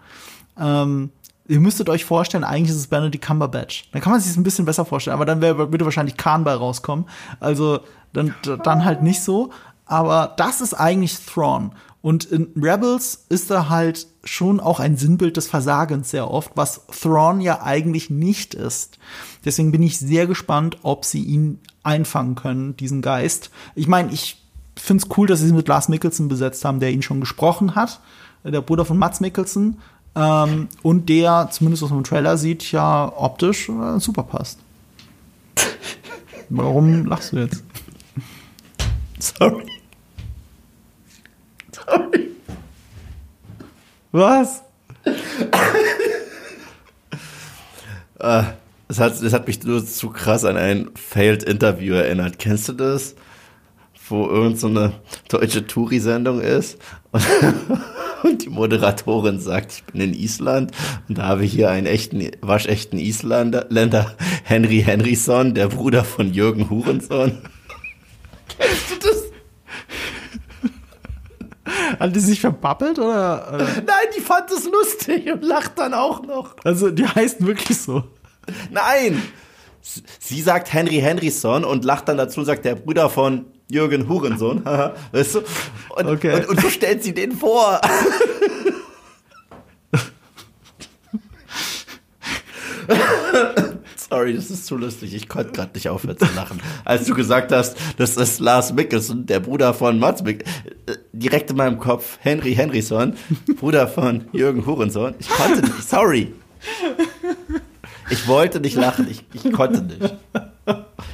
Ähm, ihr müsstet euch vorstellen, eigentlich ist es Benedict Cumberbatch. Dann kann man sich es ein bisschen besser vorstellen, aber dann würde wahrscheinlich Khan bei rauskommen. Also dann, dann halt nicht so. Aber das ist eigentlich Thrawn. Und in Rebels ist er halt schon auch ein Sinnbild des Versagens sehr oft, was Thrawn ja eigentlich nicht ist. Deswegen bin ich sehr gespannt, ob sie ihn einfangen können, diesen Geist. Ich meine, ich finde es cool, dass sie ihn mit Lars Mikkelsen besetzt haben, der ihn schon gesprochen hat. Der Bruder von Mats Mikkelsen. Ähm, und der, zumindest aus dem Trailer sieht, ja optisch äh, super passt. Warum lachst du jetzt? Sorry. Sorry. Was? Es hat, es hat mich nur zu krass an ein Failed Interview erinnert. Kennst du das? Wo irgend so eine deutsche Touri-Sendung ist und, und die Moderatorin sagt, ich bin in Island und da habe ich hier einen echten, waschechten Isländer, Länder, Henry Henryson, der Bruder von Jürgen Hurensohn. Kennst du das? Hat die sich verbabbelt oder? oder? Nein, die fand es lustig und lacht dann auch noch. Also die heißt wirklich so. Nein! Sie sagt Henry Henryson und lacht dann dazu, sagt der Bruder von Jürgen Hurensohn. haha, weißt du? Und, Okay. und, und so stellt sie den vor. Sorry, das ist zu lustig. Ich konnte gerade nicht aufhören zu lachen. Als du gesagt hast, das ist Lars Mickelson, der Bruder von Mats Mickelson. Direkt in meinem Kopf, Henry Henryson, Bruder von Jürgen Hurensohn. Ich konnte nicht, sorry. Ich wollte nicht lachen, ich, ich konnte nicht.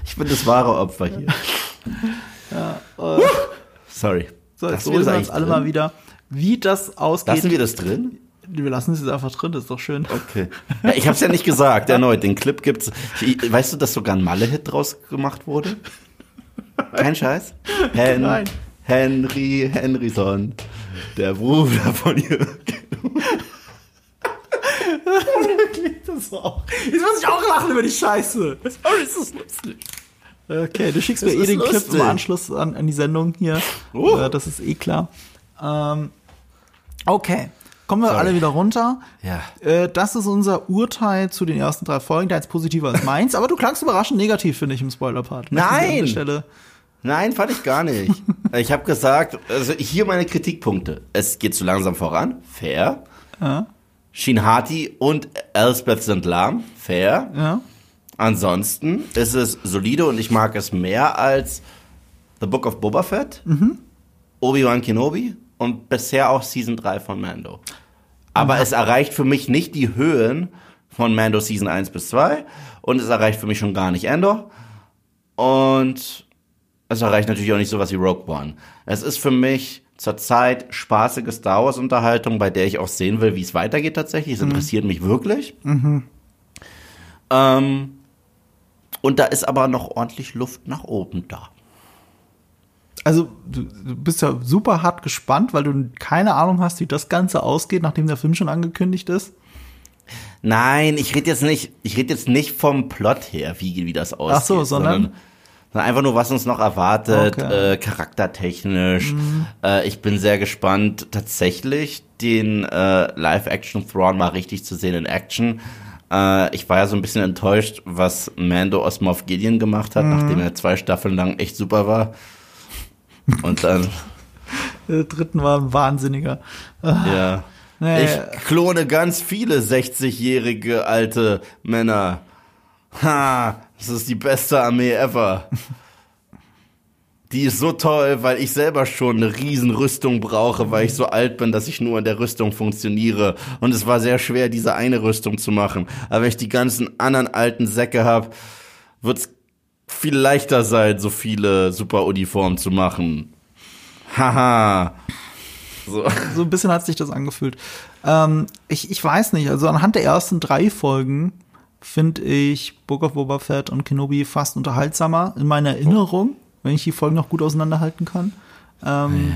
Ich bin das wahre Opfer hier. Sorry. So, jetzt Lassen wir uns alle drin? mal wieder, wie das ausgeht. Lassen wir das drin? wir lassen es jetzt einfach drin, das ist doch schön. Okay. Ja, ich hab's ja nicht gesagt, erneut. Den Clip gibt's. Weißt du, dass sogar ein Malle-Hit draus gemacht wurde? Kein Scheiß? Hen Nein. Henry Henryson, der Bruder von Jürgen. Das war auch. Jetzt muss ich auch lachen über die Scheiße. Sorry, ist das lustig. Okay, du schickst Das mir eh den Clip lustig. im Anschluss an, an die Sendung hier. Oh. Äh, das ist eh klar. Ähm, okay, kommen wir Sorry. alle wieder runter. Ja. Äh, das ist unser Urteil zu den ersten drei Folgen. Der ist positiver als meins, aber du klangst überraschend negativ, finde ich, im Spoiler-Part. Nein! Nein, fand ich gar nicht. Ich habe gesagt, also hier meine Kritikpunkte. Es geht zu langsam voran, fair. Ja, Sheen Hati und Elspeth sind lahm, fair. ja. Ansonsten ist es solide und ich mag es mehr als The Book of Boba Fett, Obi-Wan Kenobi und bisher auch Season 3 von Mando. Aber es erreicht für mich nicht die Höhen von Mando Season 1 bis 2 und es erreicht für mich schon gar nicht Endor und es erreicht natürlich auch nicht sowas wie Rogue One. Es ist für mich zurzeit spaßige Star Wars Unterhaltung, bei der ich auch sehen will, wie es weitergeht tatsächlich. Es interessiert mich wirklich. Ähm, und da ist aber noch ordentlich Luft nach oben da. Also, du, bist ja super hart gespannt, weil du keine Ahnung hast, wie das Ganze ausgeht, nachdem der Film schon angekündigt ist. Nein, ich rede jetzt nicht, ich rede jetzt nicht vom Plot her, wie, wie das aussieht. so, sondern- sondern einfach nur, was uns noch erwartet, Okay. äh, charaktertechnisch. Äh, ich bin sehr gespannt, tatsächlich den äh, Live-Action Thrawn mal richtig zu sehen in Action. Äh, ich war ja so ein bisschen enttäuscht, was Mando aus Moff Gideon gemacht hat, nachdem er zwei Staffeln lang echt super war. Und dann, Der dritten war ein Wahnsinniger. ja. Nee. Ich klone ganz viele 60-jährige alte Männer. Ha, das ist die beste Armee ever. Die ist so toll, weil ich selber schon eine Riesenrüstung brauche, weil ich so alt bin, dass ich nur in der Rüstung funktioniere. Und es war sehr schwer, diese eine Rüstung zu machen. Aber wenn ich die ganzen anderen alten Säcke habe, wird's viel leichter sein, so viele Superuniformen zu machen. Haha. So. So ein bisschen hat sich das angefühlt. Ähm, ich, ich weiß nicht, also anhand der ersten drei Folgen finde ich Book of Boba Fett und Kenobi fast unterhaltsamer in meiner Erinnerung, wenn ich die Folgen noch gut auseinanderhalten kann. Ähm,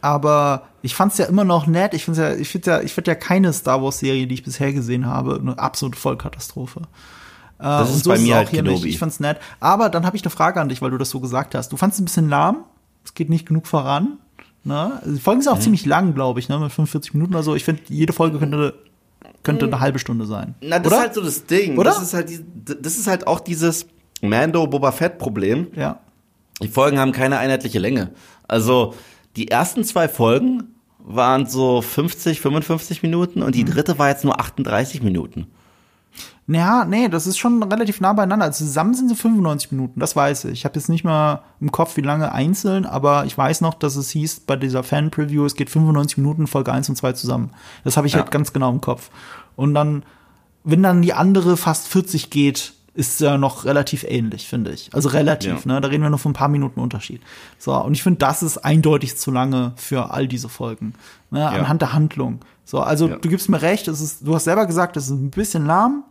aber ich fand es ja immer noch nett. Ich finde ja, ich finde ja, ich finde ja keine Star Wars Serie, die ich bisher gesehen habe, eine absolute Vollkatastrophe. Äh, Das ist bei es mir auch halt hier Kenobi. nicht. Ich fand's nett. Aber dann habe ich eine Frage an dich, weil du das so gesagt hast. Du fandst es ein bisschen lahm. Es geht nicht genug voran. Ne? Die Folgen Mhm. sind auch ziemlich lang, glaube ich, ne? mit 45 Minuten oder so. Ich finde, jede Folge könnte, könnte eine halbe Stunde sein. Na, das Oder? ist halt so das Ding. Oder? Das ist halt, die, das ist halt auch dieses Mando-Boba Fett-Problem. ja. Die Folgen haben keine einheitliche Länge. Also, die ersten zwei Folgen waren so 50, 55 Minuten und die Mhm. dritte war jetzt nur 38 Minuten. Ja, nee, das ist schon relativ nah beieinander. Also zusammen sind sie 95 Minuten, das weiß ich. Ich habe jetzt nicht mal im Kopf, wie lange einzeln, aber ich weiß noch, dass es hieß bei dieser Fan-Preview, es geht 95 Minuten Folge 1 und 2 zusammen. Das habe ich Ja. halt ganz genau im Kopf. Und dann, wenn dann die andere fast 40 geht, ist ja noch relativ ähnlich, finde ich. Also relativ, Ja. ne? Da reden wir nur von ein paar Minuten Unterschied. So, und ich finde, das ist eindeutig zu lange für all diese Folgen. Ne? Anhand der Handlung. So, also Ja. du gibst mir recht, es ist, du hast selber gesagt, es ist ein bisschen lahm.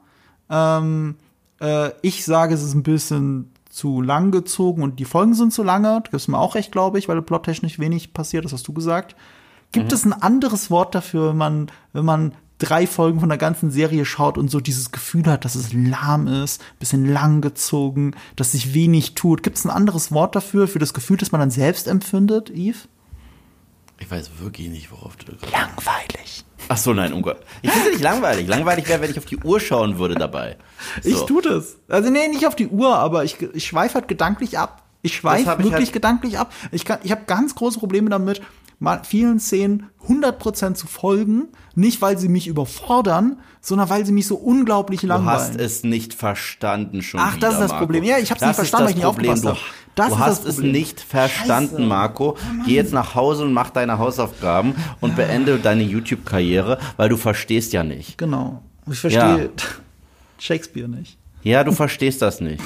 Ähm, äh, ich sage, es ist ein bisschen zu lang gezogen und die Folgen sind zu lange. Du gibst mir auch recht, glaube ich, weil plottechnisch wenig passiert, das hast du gesagt. Gibt es ein anderes Wort dafür, wenn man, wenn man drei Folgen von der ganzen Serie schaut und so dieses Gefühl hat, dass es lahm ist, bisschen lang gezogen, dass sich wenig tut? Gibt es ein anderes Wort dafür, für das Gefühl, das man dann selbst empfindet, Yves? Ich weiß wirklich nicht, worauf du. Langweilig. Ach so, nein, um Gott. Ich finde nicht langweilig. Langweilig wäre, wenn ich auf die Uhr schauen würde dabei. So. Ich tu das. Also nee, nicht auf die Uhr, aber ich, ich schweife halt gedanklich ab. Ich schweife wirklich halt- gedanklich ab. Ich, kann- ich habe ganz große Probleme damit, vielen Szenen 100% zu folgen. Nicht, weil sie mich überfordern, sondern weil sie mich so unglaublich Du langweilen. hast es nicht verstanden schon Ach, wieder, das ist das Marco. Problem. Ja, ich hab's nicht Das ist verstanden, weil ich nicht aufgepasst Du, hab. Das du hast es nicht verstanden, Scheiße. Marco. Geh jetzt nach Hause und mach deine Hausaufgaben und beende deine YouTube-Karriere, weil du verstehst ja nicht. Genau. Ich verstehe Ja. Shakespeare nicht. Ja, du verstehst das nicht.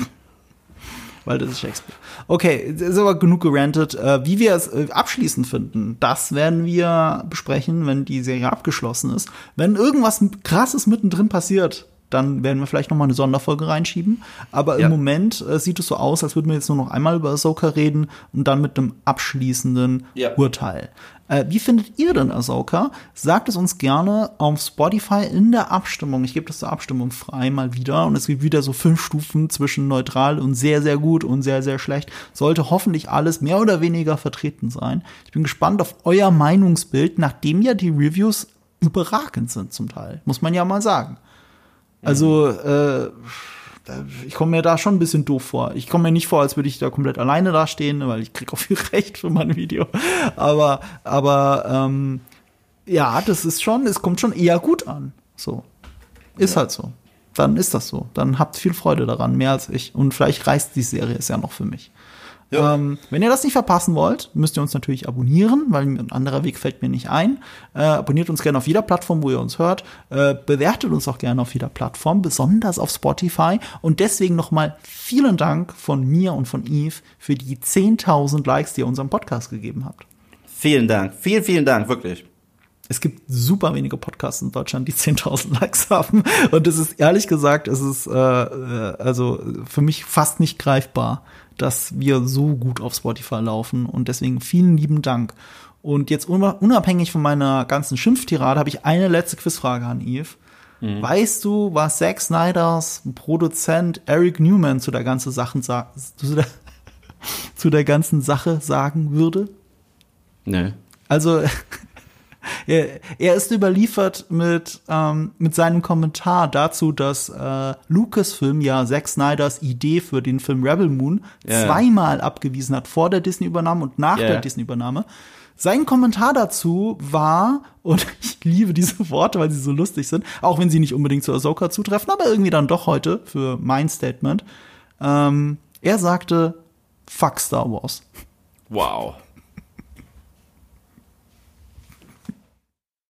Das ist Shakespeare. Okay, ist aber genug gerantet. Äh, wie wir es äh, abschließend finden, das werden wir besprechen, wenn die Serie abgeschlossen ist. Wenn irgendwas krasses mittendrin passiert, dann werden wir vielleicht noch mal eine Sonderfolge reinschieben. Aber Ja. im Moment äh, sieht es so aus, als würden wir jetzt nur noch einmal über Ahsoka reden und dann mit einem abschließenden Ja. Urteil. Äh, wie findet ihr denn Ahsoka? Sagt es uns gerne auf Spotify in der Abstimmung. Ich gebe das zur Abstimmung frei mal wieder. Und es gibt wieder so fünf Stufen zwischen neutral und sehr, sehr gut und sehr, sehr schlecht. Sollte hoffentlich alles mehr oder weniger vertreten sein. Ich bin gespannt auf euer Meinungsbild, nachdem ja die Reviews überragend sind zum Teil. Muss man ja mal sagen. Also, äh, ich komme mir da schon ein bisschen doof vor. Ich komme mir nicht vor, als würde ich da komplett alleine dastehen, weil ich kriege auch viel Recht für mein Video. Aber, aber ähm, ja, das ist schon, es kommt schon eher gut an. So. Ist halt so. Dann ist das so. Dann habt viel Freude daran, mehr als ich. Und vielleicht reißt die Serie es ja noch für mich. Ja. Ähm, wenn ihr das nicht verpassen wollt, müsst ihr uns natürlich abonnieren, weil ein anderer Weg fällt mir nicht ein. Äh, abonniert uns gerne auf jeder Plattform, wo ihr uns hört. Äh, bewertet uns auch gerne auf jeder Plattform, besonders auf Spotify. Und deswegen nochmal vielen Dank von mir und von Eve für die 10.000 Likes, die ihr unserem Podcast gegeben habt. Vielen Dank. Vielen, vielen Dank, wirklich. Es gibt super wenige Podcasts in Deutschland, die 10.000 Likes haben. Und es ist ehrlich gesagt, es ist äh, äh, also für mich fast nicht greifbar, dass wir so gut auf Spotify laufen. Und deswegen vielen lieben Dank. Und jetzt unabhängig von meiner ganzen Schimpftirade habe ich eine letzte Quizfrage an Eve. Weißt du, was Zack Snyders Produzent Eric Newman zu der ganzen Sache sagt, zu der, zu der ganzen Sache sagen würde? Nö. Also er, er ist überliefert mit, ähm, mit seinem Kommentar dazu, dass äh, Lucasfilm ja Zack Snyders Idee für den Film Rebel Moon Ja. zweimal abgewiesen hat, vor der Disney-Übernahme und nach Ja. der Disney-Übernahme. Sein Kommentar dazu war, und ich liebe diese Worte, weil sie so lustig sind, auch wenn sie nicht unbedingt zu Ahsoka zutreffen, aber irgendwie dann doch heute für mein Statement. Ähm, er sagte, fuck Star Wars. Wow.